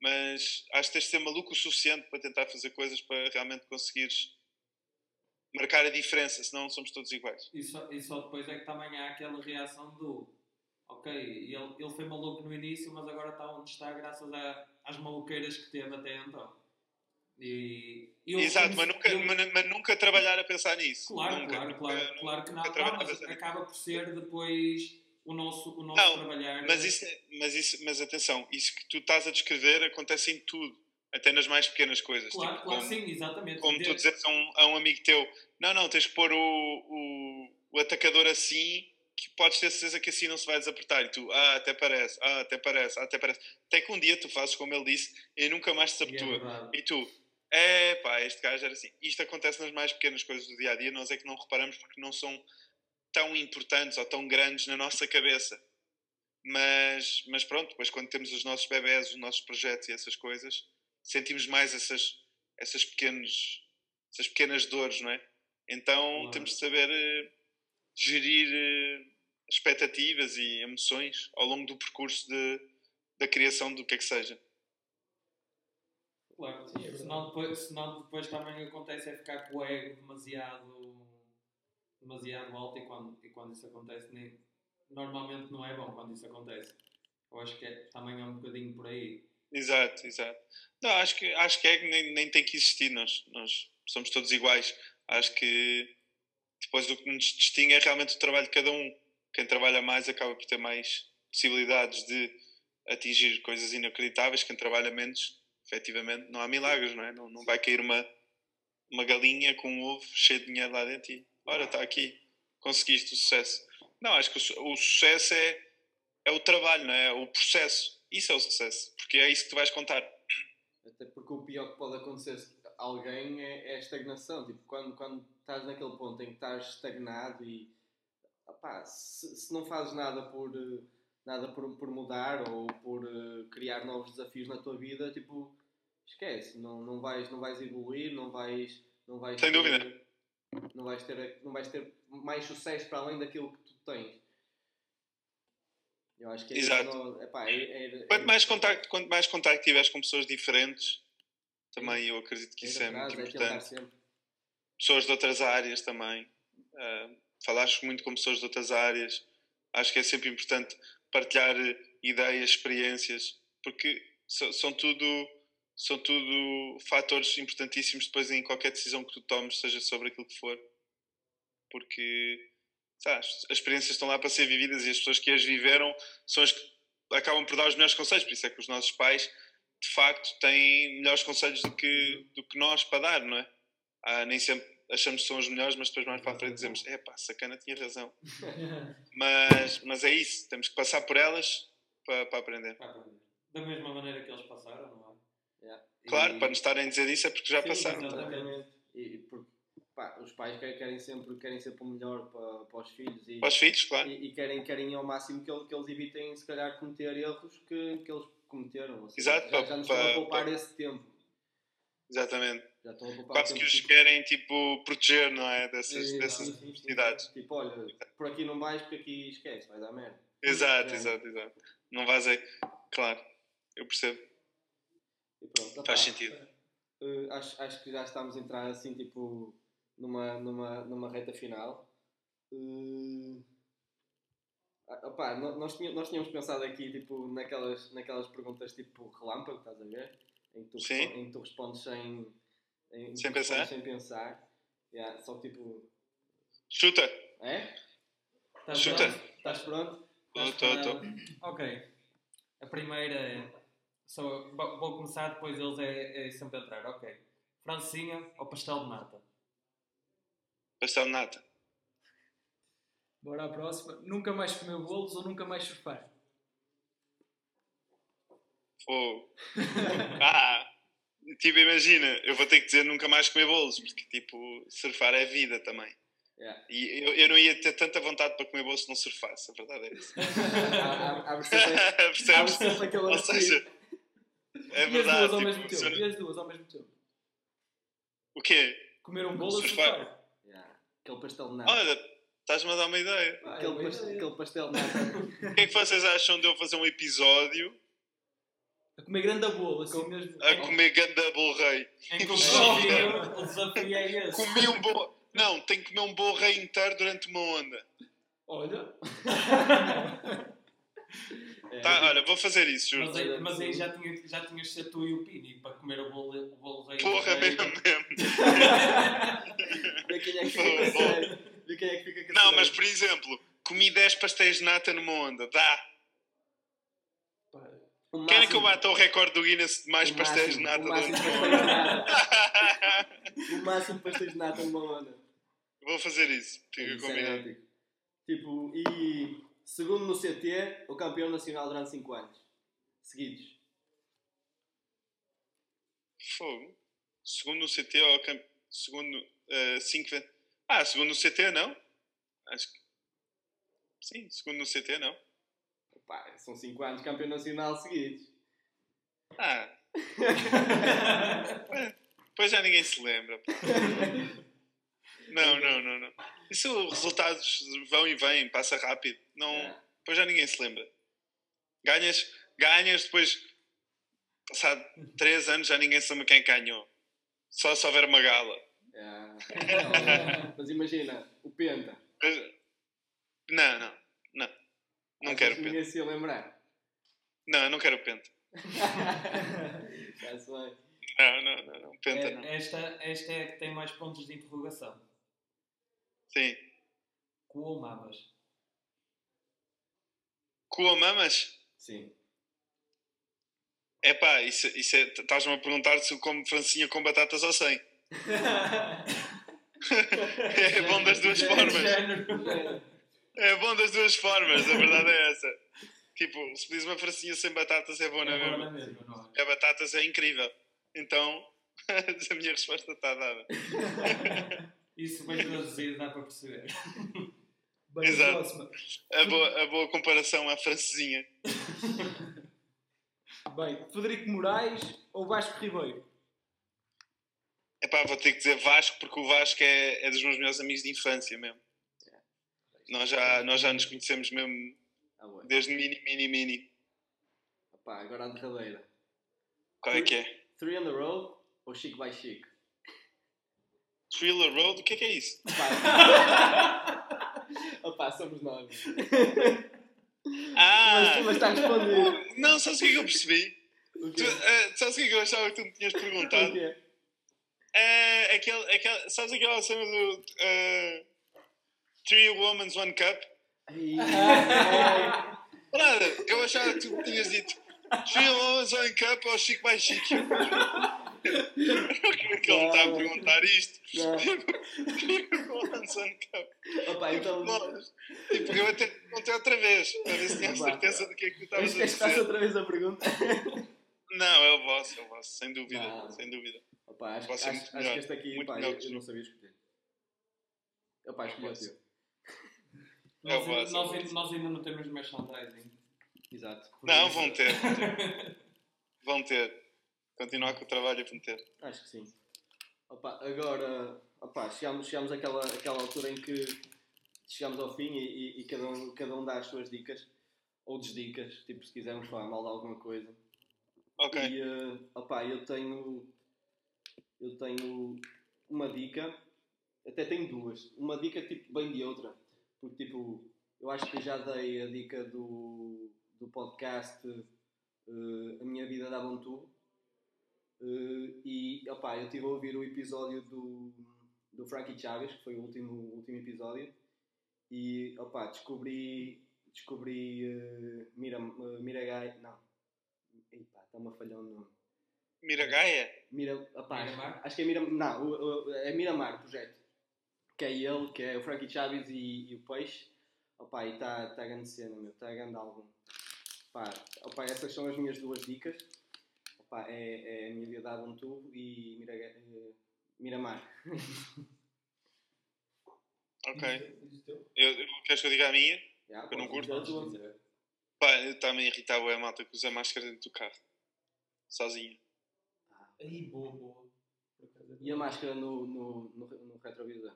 Speaker 4: Mas acho que tens de ser maluco o suficiente para tentar fazer coisas para realmente conseguires marcar a diferença, senão somos todos iguais.
Speaker 6: E só, e só depois é que também há aquela reação do ok, ele, ele foi maluco no início, mas agora está onde está graças a, às maluqueiras que teve até então. E,
Speaker 4: eu, Exato, mas, nunca, eu, mas, mas, nunca trabalhar a pensar nisso.
Speaker 6: Claro,
Speaker 4: nunca,
Speaker 6: claro, nunca, claro, claro que não, não mas acaba por ser depois o nosso, o nosso
Speaker 4: não,
Speaker 6: trabalhar.
Speaker 4: Mas, isso, mas, isso, mas atenção, isso que tu estás a descrever acontece em tudo, até nas mais pequenas coisas.
Speaker 6: Claro, tipo, claro, como, sim, exatamente.
Speaker 4: Como tu dizes a um, a um amigo teu, não, não, tens que pôr o, o, o atacador assim que podes ter certeza que assim não se vai desapertar. E tu, ah, até parece, ah, até parece, ah, até parece. Até que um dia tu fazes como ele disse e nunca mais se desapertua. É e tu, é pá, este gajo era assim. Isto acontece nas mais pequenas coisas do dia a dia, nós é que não reparamos porque não são tão importantes ou tão grandes na nossa cabeça. Mas, mas pronto, depois quando temos os nossos bebés, os nossos projetos e essas coisas, sentimos mais essas, essas, pequenos, essas pequenas dores, não é? Então temos de saber uh, gerir uh, expectativas e emoções ao longo do percurso de, da criação do que é que seja.
Speaker 6: Claro, sim, é senão, depois, senão depois também acontece é ficar com o ego demasiado, demasiado alto e quando, e quando isso acontece nem, normalmente não é bom quando isso acontece. Eu acho que é, também é um bocadinho por aí.
Speaker 4: Exato, exato. Não, acho que, acho que ego nem, nem tem que existir, nós, nós somos todos iguais. Acho que depois o que nos distingue é realmente o trabalho de cada um. Quem trabalha mais acaba por ter mais possibilidades de atingir coisas inacreditáveis, quem trabalha menos efetivamente não há milagres, não é? Não, não vai cair uma, uma galinha com um ovo cheio de dinheiro lá dentro e ora, está aqui, conseguiste o sucesso. Não, acho que o, o, sucesso é, é o trabalho, não é? O processo. Isso é o sucesso, porque é isso que tu vais contar.
Speaker 5: Até porque o pior que pode acontecer alguém é, é a estagnação. Tipo, quando, quando estás naquele ponto em que estás estagnado e opá, se, se não fazes nada por nada por, por mudar ou por uh, criar novos desafios na tua vida, tipo, esquece, não, não, vais, não vais evoluir, não vais. Não vais
Speaker 4: Sem ter, dúvida.
Speaker 5: Não vais, ter, não vais ter mais sucesso para além daquilo que tu tens. Eu acho que é
Speaker 4: Exato.
Speaker 5: Não, epá, é, é,
Speaker 4: quanto, mais contacto, quanto mais contacto tiveres com pessoas diferentes, também eu acredito que isso é, muito é importante. Pessoas de outras áreas também. Uh, falares muito com pessoas de outras áreas. Acho que é sempre importante partilhar ideias, experiências, porque são tudo são tudo fatores importantíssimos depois em qualquer decisão que tu tomes, seja sobre aquilo que for. Porque sabes, as experiências estão lá para ser vividas e as pessoas que as viveram são as que acabam por dar os melhores conselhos. Por isso é que os nossos pais, de facto, têm melhores conselhos do que, do que nós para dar, não é? Ah, nem sempre achamos que são os melhores, mas depois mais para a frente dizemos: é pá, sacana tinha razão. mas, mas é isso, temos que passar por elas para, para aprender.
Speaker 6: Da mesma maneira que eles passaram, não é?
Speaker 4: Yeah. Claro, e... para nos estarem a dizer isso é porque já Sim, passaram.
Speaker 5: Exatamente. E, porque pá, os pais querem sempre, querem sempre o melhor para, para os filhos e,
Speaker 4: para os filhos, claro.
Speaker 5: e, e querem, querem ao máximo que, que eles evitem, se calhar, cometer erros que, que eles cometeram.
Speaker 4: Seja, Exato,
Speaker 5: já, já nos estão a poupar para... esse tempo.
Speaker 4: Exatamente. Quase que os tipo... querem tipo, proteger, não é? Dessas, dessas necessidades.
Speaker 5: Tipo, olha, por aqui não vais, porque aqui esquece, vai dar merda.
Speaker 4: Exato, é. exato, exato. Não vais aí. Claro, eu percebo.
Speaker 5: Pronto,
Speaker 4: Faz sentido.
Speaker 5: Uh, acho, acho que já estamos a entrar assim, tipo, numa, numa, numa reta final. Uh, opa, nós, tínhamos, nós tínhamos pensado aqui, tipo, naquelas, naquelas perguntas tipo relâmpago, estás a ver? Em que tu,
Speaker 4: Sim.
Speaker 5: respondes, em que tu respondes sem, em,
Speaker 4: Sem pensar?
Speaker 5: Sem pensar. Yeah, só tipo.
Speaker 4: Chuta!
Speaker 5: É?
Speaker 6: Estás
Speaker 4: Chuta.
Speaker 6: pronto?
Speaker 5: Estás pronto?
Speaker 4: Tô, tô.
Speaker 6: Ok. A primeira é. Só, vou vou começar, depois eles é, é sempre entrar. Ok. Francinha ou pastel de nata?
Speaker 4: Pastel de nata.
Speaker 2: Bora à próxima. Nunca mais comer bolos ou nunca mais surfar?
Speaker 4: Fogo. ah! Tipo, imagina, eu vou ter que dizer nunca mais comer bolos, porque tipo, surfar é vida também.
Speaker 5: Yeah.
Speaker 4: E eu, eu não ia ter tanta vontade para comer bolos se não surfasse, a verdade é essa.
Speaker 5: Abre
Speaker 4: Percebes? Ou seja, é
Speaker 2: e as
Speaker 4: verdade.
Speaker 2: duas ao
Speaker 4: tipo,
Speaker 2: mesmo tempo.
Speaker 4: não-
Speaker 2: E as duas ao mesmo tempo.
Speaker 4: O quê?
Speaker 2: Comer um bolo ou
Speaker 4: Surfar.
Speaker 2: surfar?
Speaker 5: Yeah. Aquele pastel de nata.
Speaker 4: Olha, estás-me a dar uma ideia.
Speaker 2: Ah, é
Speaker 5: aquele,
Speaker 2: boa
Speaker 5: pas-
Speaker 2: ideia.
Speaker 5: aquele pastel.
Speaker 4: O que é que vocês acham de eu fazer um episódio
Speaker 2: A comer grande a bolo, assim mesmo.
Speaker 4: a comer ganda bolo rei?
Speaker 6: O desafio, desafio é esse.
Speaker 4: Comi um bolo. Não, tenho que comer um bolo rei inteiro durante uma onda.
Speaker 2: Olha.
Speaker 5: É,
Speaker 4: Tá, olha, vou fazer isso,
Speaker 6: Mas
Speaker 4: juro.
Speaker 6: aí, mas aí já, tinha, já tinhas de ser tu e o Pini para comer o bolo, o bolo rei.
Speaker 4: Porra, mesmo,
Speaker 5: quem é que Vê quem é que fica
Speaker 4: Não, mas por exemplo, comi 10 pastéis de nata numa onda. Dá.
Speaker 5: O
Speaker 4: Querem que eu
Speaker 5: máximo-
Speaker 4: bata o recorde do Guinness de mais pastéis de
Speaker 5: máximo-
Speaker 4: nata
Speaker 5: o máximo
Speaker 4: durante
Speaker 5: de
Speaker 4: uma
Speaker 5: pastéis de
Speaker 4: onda?
Speaker 5: nata. O máximo de pastéis de nata numa onda.
Speaker 4: Vou fazer isso. Fica
Speaker 5: Isso é
Speaker 4: combinado.
Speaker 5: Tipo, e segundo no CT, o campeão nacional durante 5 anos. Seguidos.
Speaker 4: Fogo. Segundo no CT ou cam... segundo 5 vezes. Ah, segundo no CT não? Acho que. Sim, segundo no CT não.
Speaker 5: Pá, são 5 anos campeão nacional seguidos.
Speaker 4: Ah. É, Depois já ninguém se lembra. pá. Não, não, não, não. Isso os resultados vão e vêm, passa rápido. Não,
Speaker 5: É.
Speaker 4: Depois já ninguém se lembra. Ganhas, ganhas, depois passado 3 anos já ninguém lembra quem ganhou. Só se houver uma gala.
Speaker 5: É. Mas imagina, o Penta.
Speaker 4: Mas- Não, não, não. Não quero
Speaker 5: que
Speaker 4: o penta.
Speaker 5: Ninguém se ia lembrar.
Speaker 4: Não, eu não quero o penta.
Speaker 5: Bem.
Speaker 4: Não, não, não, não. Penta não.
Speaker 6: É, esta, esta é a que tem mais pontos de interrogação.
Speaker 4: Sim.
Speaker 6: Cu ou mamas?
Speaker 4: Cu ou mamas?
Speaker 5: Sim.
Speaker 4: Epá, isso, isso é. Estás-me a perguntar se eu como francinha com batatas ou sem. É bom das duas formas. É bom das duas formas, a verdade é essa. Tipo, se pedis uma francinha sem batatas é bom, não é
Speaker 6: É
Speaker 4: mesmo?
Speaker 6: não é?
Speaker 4: A batatas é incrível. Então, a minha resposta está dada.
Speaker 6: Isso bem traduzido dá para perceber.
Speaker 2: Bem, a
Speaker 4: Exato.
Speaker 2: próxima.
Speaker 4: A boa, a boa comparação à francesinha.
Speaker 2: Bem, Federico Moraes ou Vasco Ribeiro?
Speaker 4: Epá, vou ter que dizer Vasco, porque o Vasco é, é dos meus melhores amigos de infância mesmo. Nós já, nós já nos conhecemos mesmo
Speaker 5: Ah,
Speaker 4: desde mini, mini, mini.
Speaker 5: Opá, agora a derradeira.
Speaker 4: Qual é que é?
Speaker 5: Three on the road ou Chic by Chic?
Speaker 4: Thriller Road? O que é que é isso?
Speaker 5: Opá somos nós.
Speaker 4: Ah!
Speaker 5: Mas, mas está respondido.
Speaker 4: Não, sabes o que é que eu percebi? Tu, eh, sabes o que é que eu achava que tu me tinhas perguntado? É aquele, aquele, sabes aquela cena do eh, Three Women's One Cup? Nada, eu achava que tu tinhas dito Three Women's One Cup ou Chico by Chico. Como é que ele está a perguntar isto? Three Women's One Cup.
Speaker 5: Opá, então.
Speaker 4: Tipo, eu até te perguntei outra vez para ver se tinha certeza do que é que tu estavas a
Speaker 5: queres que faça
Speaker 4: dizer.
Speaker 5: outra vez a pergunta?
Speaker 4: Não, é o vosso, é o vosso, sem dúvida, sem dúvida.
Speaker 5: Opá, acho, acho, acho
Speaker 4: melhor.
Speaker 5: que este aqui, pá, eu, eu não sabia escolher. Opá, escolhi o teu.
Speaker 4: É o
Speaker 6: Nós, ainda não temos merchandising.
Speaker 5: Exato.
Speaker 4: Não,
Speaker 6: isso-
Speaker 4: vão ter, vão ter. Vão ter. Continuar com o trabalho e vão ter.
Speaker 5: Acho que sim. Opa, agora, opa, chegamos, chegamos àquela, àquela altura em que chegamos ao fim e, e- e cada, um, cada um dá as suas dicas ou desdicas, tipo se quisermos falar mal de alguma coisa.
Speaker 4: Ok.
Speaker 5: E, eh, opa, eu tenho, eu tenho uma dica, até tenho duas. Uma dica tipo bem de outra. Porque tipo, eu acho que já dei a dica do, do podcast eh, A Minha Vida Dava um Tubo. Eh, e opá, eu estive a ouvir o episódio do, do Frankie Chaves, que foi o último, último episódio, e opá, descobri, descobri eh, Mira, uh, Miragai. Não, está-me a falhar o nome.
Speaker 4: Miragaia?
Speaker 5: Mira, opá,
Speaker 6: Miramar?
Speaker 5: Acho que é Miramar. Não, o- o- é Miramar o projeto. Que é ele, que é o Frankie Chaves e, e o Peixe. Opá, e está tá grande cena, meu. Está grande álbum. Opá, opá, essas são as minhas duas dicas. Opá, é, é a minha vida dá um tubo e Miraga, eh, Miramar.
Speaker 4: Ok. Eu, eu, queres que eu diga a minha?
Speaker 5: Já,
Speaker 4: Eu não curto.
Speaker 5: a.
Speaker 4: Pá, está-me a irritar a malta que usa máscara dentro do carro. Sozinha.
Speaker 2: Aí, boa, boa.
Speaker 5: E a máscara no, no, no, no retrovisor?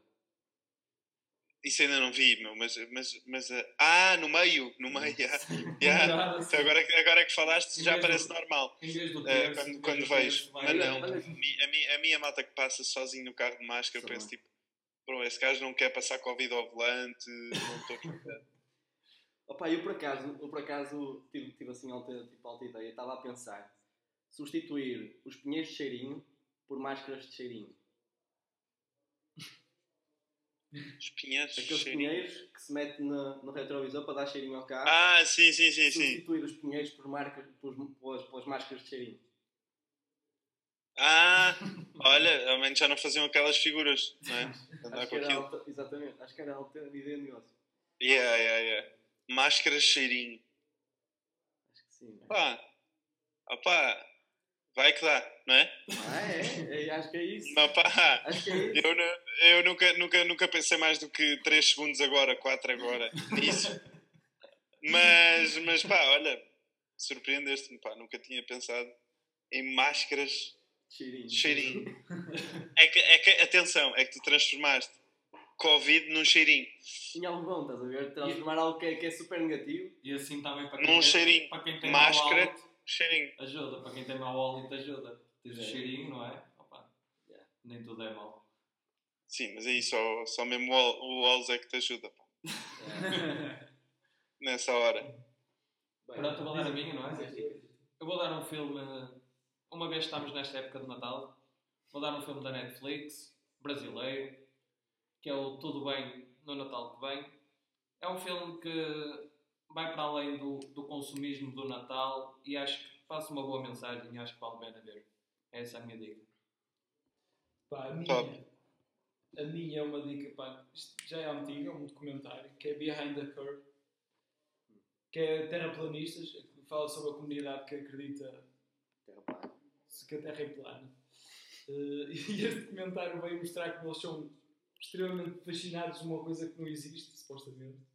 Speaker 4: Isso ainda não vi, meu, mas. mas, mas ah, ah, no meio! No meio, já.
Speaker 2: Nada,
Speaker 4: Então agora, que- agora que falaste, já parece
Speaker 6: do-
Speaker 4: normal.
Speaker 6: Em vez do terço, em
Speaker 4: quando quando
Speaker 6: do
Speaker 4: vejo. Mas não, a minha, a, minha, malta que passa sozinho no carro de máscara,
Speaker 5: Sei
Speaker 4: penso tipo, bro, esse gajo não quer passar Covid ao volante, não estou.
Speaker 5: Opa, eu por acaso, eu por acaso tive, tive assim alta, tipo, alta ideia, estava a pensar substituir os pinheiros de cheirinho por máscaras de cheirinho.
Speaker 4: Espinheiros,
Speaker 5: Aqueles
Speaker 4: cheirinho.
Speaker 5: pinheiros que se mete na- no retrovisor para dar cheirinho ao carro.
Speaker 4: Ah, sim, sim, sim, sim.
Speaker 5: substituir os pinheiros por marcas, por, pelas, pelas máscaras de cheirinho.
Speaker 4: Ah, olha, ao menos já não faziam aquelas figuras, não é? Andar
Speaker 5: Acho
Speaker 4: com
Speaker 5: que era
Speaker 4: aquilo.
Speaker 5: alta, exatamente, acho que era alta ideia de negócio.
Speaker 4: Yeah, yeah, yeah. Máscaras cheirinho.
Speaker 5: Acho que sim. né?
Speaker 4: Pá, opá, vai que dá, não é?
Speaker 5: Ah, é, é, acho que é isso.
Speaker 4: Não, pá,
Speaker 5: Acho que é isso.
Speaker 4: eu, eu nunca, nunca, nunca pensei mais do que 3 segundos agora, 4 agora, nisso. Mas, mas pá, olha, surpreendeste-me, pá, nunca tinha pensado em máscaras
Speaker 5: Cheirinho.
Speaker 4: cheirinho. É que, é que, atenção, é que tu transformaste Covid num cheirinho.
Speaker 5: Em algodão, estás a ver? Transformar algo que é, que é super negativo.
Speaker 6: E assim também para
Speaker 4: Num
Speaker 6: quem, tem,
Speaker 4: cheirinho.
Speaker 6: para quem tem
Speaker 4: Máscara. Cheirinho.
Speaker 6: ajuda. Para quem tem mau hálito, ajuda. Tens o
Speaker 5: É.
Speaker 6: cheirinho, não é? Opa,
Speaker 5: Yeah.
Speaker 6: Nem tudo é mau.
Speaker 4: Sim, mas aí só, só mesmo o Wal- o Walls é que te ajuda, pá, nessa hora.
Speaker 5: Bem,
Speaker 6: Pronto, eu vou dar a minha, não é? Eu vou dar um filme. Uma vez estamos nesta época de Natal, vou dar um filme da Netflix, brasileiro, que é o Tudo Bem no Natal que Vem. É um filme que vai para além do, do consumismo do Natal e acho que passa uma boa mensagem e acho que vale a pena ver. Essa é a minha dica.
Speaker 2: Pá, a minha, a minha é uma dica, pá, isto já é antiga, é um documentário, que é Behind the Curve, que é terraplanistas, que fala sobre a comunidade que acredita que a Terra é plana. Eh, e este documentário veio mostrar como eles são extremamente fascinados de uma coisa que não existe, supostamente.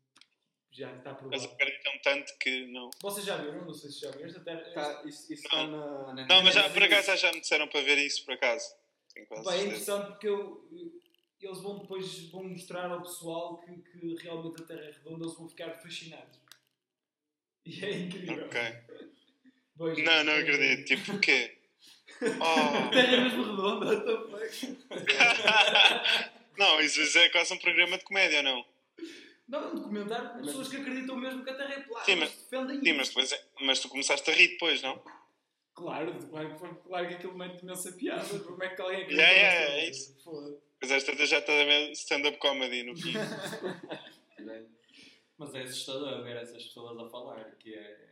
Speaker 2: Já está
Speaker 4: Eles
Speaker 2: provado.
Speaker 4: acreditam tanto que não.
Speaker 2: Vocês já viram? Não sei se já viram. Terra,
Speaker 5: Tá, isso isso está na.
Speaker 4: Não, mas já, por acaso já me disseram para ver isso, por acaso.
Speaker 2: Pá, é interessante porque eu, eles vão depois vão mostrar ao pessoal que, que realmente a Terra é redonda, eles vão ficar fascinados. E é incrível.
Speaker 4: Ok.
Speaker 2: Vejam.
Speaker 4: Não, não acredito. Tipo, o quê?
Speaker 2: A
Speaker 4: Oh.
Speaker 2: Terra é mesmo redonda, what the fuck?
Speaker 4: não, isso é quase um programa de comédia, não?
Speaker 2: Não, é um documentário com pessoas que acreditam mesmo que a Terra é plana.
Speaker 4: Sim, mas-
Speaker 2: defendem
Speaker 4: Sim, mas, depois é- mas tu começaste a rir depois, não?
Speaker 2: Claro, claro, claro que aquilo mete imensa piada. Como é que alguém acredita
Speaker 4: Yeah, yeah, é isso.
Speaker 2: Foda.
Speaker 4: Mas esta já está a ver stand-up comedy no fim.
Speaker 6: Mas é assustador ver essas pessoas a falar, que é,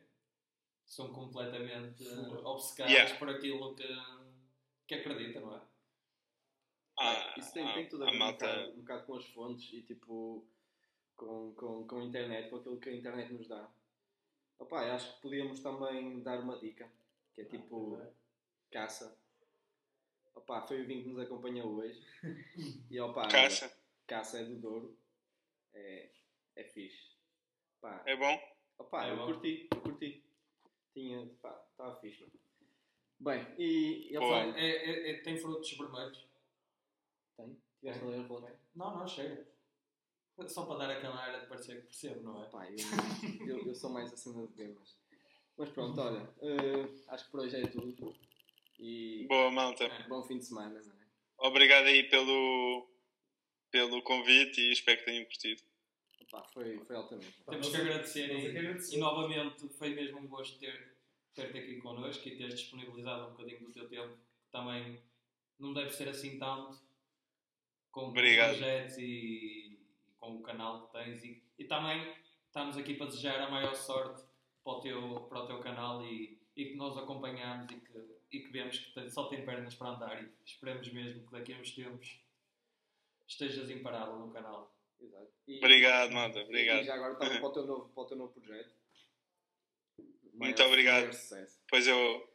Speaker 6: são completamente eh, obcecadas
Speaker 4: Yeah.
Speaker 6: por aquilo que, que acreditam, não é?
Speaker 4: Ah,
Speaker 5: Isso tem,
Speaker 4: ah,
Speaker 5: tem tudo a ver um, bocado, um bocado com as fontes e tipo com, com, com a internet, com aquilo que a internet nos dá. Opa, acho que podíamos também dar uma dica, que é tipo caça. Opa, foi o vinho que nos acompanha hoje. E opa,
Speaker 4: Caça.
Speaker 5: caça é do Douro. É, é fixe. Pá,
Speaker 4: É bom?
Speaker 5: Opa,
Speaker 6: É
Speaker 5: eu
Speaker 6: bom.
Speaker 5: curti, eu curti. Tinha, pá, estava fixe. mano. Bem, e, e opa,
Speaker 6: É, é- é- tem frutos vermelhos?
Speaker 5: tem? Tiveste a ler relatório?
Speaker 6: Não, não, chega. Só para dar aquela área de parecer que percebo, não é?
Speaker 5: Pá, eu, eu, eu sou mais a cena de ver, mas... Mas pronto, olha, eh, acho que por hoje é tudo. E
Speaker 4: Boa, malta.
Speaker 6: É.
Speaker 5: bom fim de semana, não é?
Speaker 4: Obrigado aí pelo, pelo convite e espero que tenham curtido.
Speaker 5: Opa, foi, foi altamente.
Speaker 6: Temos que agradecer e,
Speaker 2: agradecer.
Speaker 6: e novamente foi mesmo um gosto ter, ter-te aqui connosco e teres disponibilizado um bocadinho do teu tempo, que também não deve ser assim tanto com
Speaker 4: Obrigado.
Speaker 6: projetos e com o canal que tens e, e também estamos aqui para desejar a maior sorte para o teu, para o teu canal e, e que nós acompanhamos e que, e que vemos que tem- só tem pernas para andar e esperemos mesmo que daqui a uns tempos estejas imparável no canal.
Speaker 5: Exato. E-
Speaker 4: Obrigado, malta.
Speaker 5: E
Speaker 4: Obrigado.
Speaker 5: já agora estava para o teu novo, para o teu novo projeto.
Speaker 4: Muito obrigado.
Speaker 5: maior.
Speaker 4: Depois eu,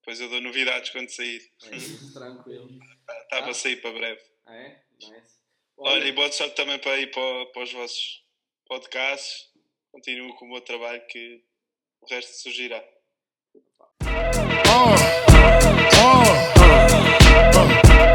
Speaker 4: depois eu dou novidades quando sair.
Speaker 5: É isso, tranquilo.
Speaker 4: Está
Speaker 5: Ah.
Speaker 4: para sair para breve.
Speaker 5: Ah, é? Nice.
Speaker 4: Olha, e boa sorte também para ir para, para os vossos podcasts. Continuo com o meu trabalho que o resto surgirá.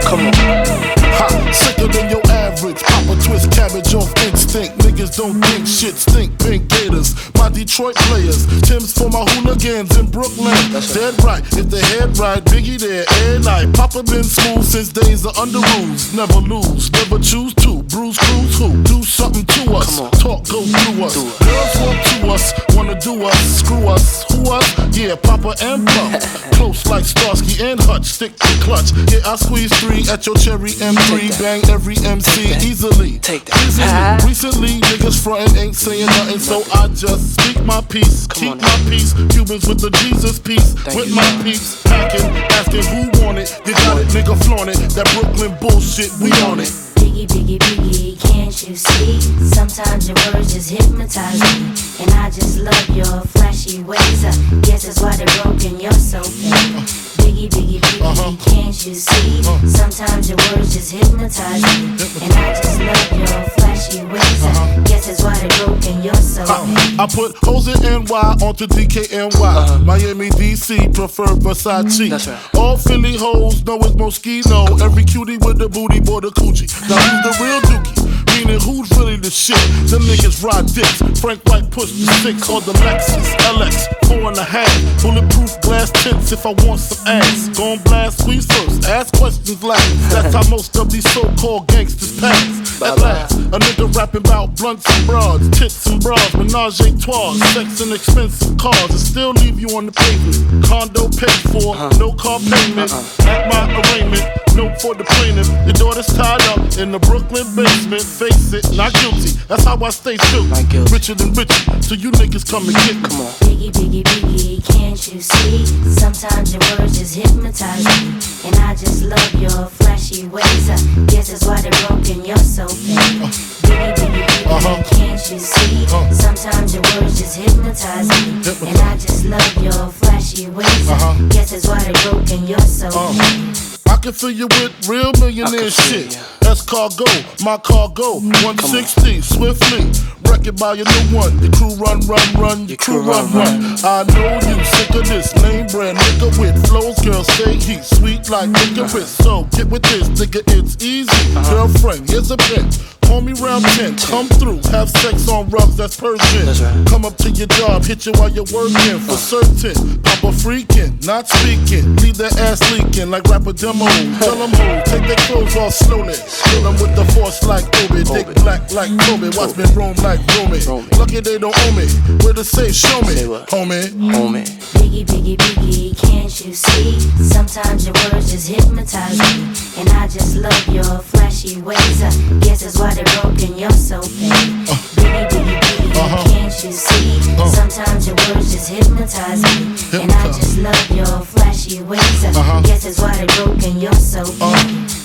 Speaker 7: Come on.
Speaker 1: Ha, sicker than your average. Papa twist cabbage off instinct. Niggas don't think shit stink. Pink Gators, my Detroit players. Tim's for my hooligans in Brooklyn. That's Dead right, if the head right, Biggie there every night. Papa been smooth since days of under rules. Never lose, never choose to. Bruise, cruise, who? Do something to us. Talk, go through us. Girls want to us, wanna do us. Screw us, who us? Yeah, Papa and Puff. Close like Starsky and Hutch. Stick to clutch. Yeah, I squeeze three at your cherry M3. Bang every MC
Speaker 7: Take
Speaker 1: easily.
Speaker 7: Take that.
Speaker 1: Recently, recently, niggas frontin' ain't saying nothing, so I just speak my peace.
Speaker 7: Come
Speaker 1: Keep
Speaker 7: on
Speaker 1: my peace. Cubans with the Jesus peace.
Speaker 7: Thank
Speaker 1: with
Speaker 7: you,
Speaker 1: my
Speaker 7: peace.
Speaker 1: peeps. Packing, asking who want it. You got it, nigga, flaunt it. That Brooklyn bullshit, we mm. on it.
Speaker 8: Biggie, biggie, biggie, can't you see? Sometimes your words just hypnotize me. And I just love your flashy ways. I guess that's why they're broken, you're so fake. Biggie, biggie, biggie,
Speaker 1: Uh-huh.
Speaker 8: can't you see? Uh-huh. Sometimes your words just hypnotize me. And I just love your flashy ways. Uh-huh. I guess that's why they're broken, you're so. Uh,
Speaker 1: I put hoes in NY onto DKNY. Uh-huh. Miami, DC, prefer Versace.
Speaker 7: Mm, that's right.
Speaker 1: All Philly hoes know it's Moschino. Every cutie with the booty, boy, the coochie. Now who's the real dookie? Meaning who's really the shit? Them niggas ride dicks. Frank White push the six or the Lexus LX. Four and a half. Bulletproof glass tints if I want some ass. Gon' blast, squeeze first. Ask questions last. That's how most of these so-called gangsters pass. At last, a nigga rapping about blunts and broads, tits and bras, menage a trois, sex and expensive cars, and still leave you on the pavement. Condo paid for, uh-huh. no car payment. Uh-uh. At my arraignment, no for the plaintiff. Your daughter's tied up in the Brooklyn basement. Face it, not guilty. That's how I stay true. Richer than richer, so you niggas come and get me.
Speaker 7: Come on.
Speaker 8: Biggie, biggie, biggie, can't you see? Sometimes your words just hypnotize me. And I just love your flashy ways. I guess that's why they're broken, you're so fake. Biggie, biggie, biggie,
Speaker 1: Uh-huh.
Speaker 8: can't you see?
Speaker 1: Uh.
Speaker 8: Sometimes your words just hypnotize me. And I just love your flashy ways.
Speaker 1: Uh-huh.
Speaker 8: I guess that's why they're broken, you're so fake.
Speaker 1: I can fill you with real millionaire shit. That's cargo, my cargo. 160, swiftly. Wreck it by your new one. Your crew run, run, run. Your crew run, run. I know you sick of this lame brand nigga with flows. Girl, say he's sweet like licorice. So get with this, nigga, it's easy. Girlfriend, here's a pen. Call me round 10, come through, have sex on rugs, that's Persian.
Speaker 7: That's right.
Speaker 1: Come up to your job, hit you while you're working, for certain. Papa freaking, not speaking, leave that ass leaking like rapper demo. Tell them who, take their clothes off slowly. Kill them with the force like Obi, dick black like Kobe. Watch me roam like Romy.
Speaker 7: Romy.
Speaker 1: Lucky they don't owe me. Where to say, show me, homie.
Speaker 7: Homie.
Speaker 8: Biggie, biggie, biggie, can't you see? Sometimes your words just hypnotize me. And I just love your flashy ways. I guess that's why they're broken, you're so fake. Biggie, biggie, biggie,
Speaker 1: Uh-huh.
Speaker 8: can't you see? Sometimes your words just hypnotize me. And I just love your flashy ways. I
Speaker 1: Uh-huh.
Speaker 8: guess that's why they're broken, you're so fake.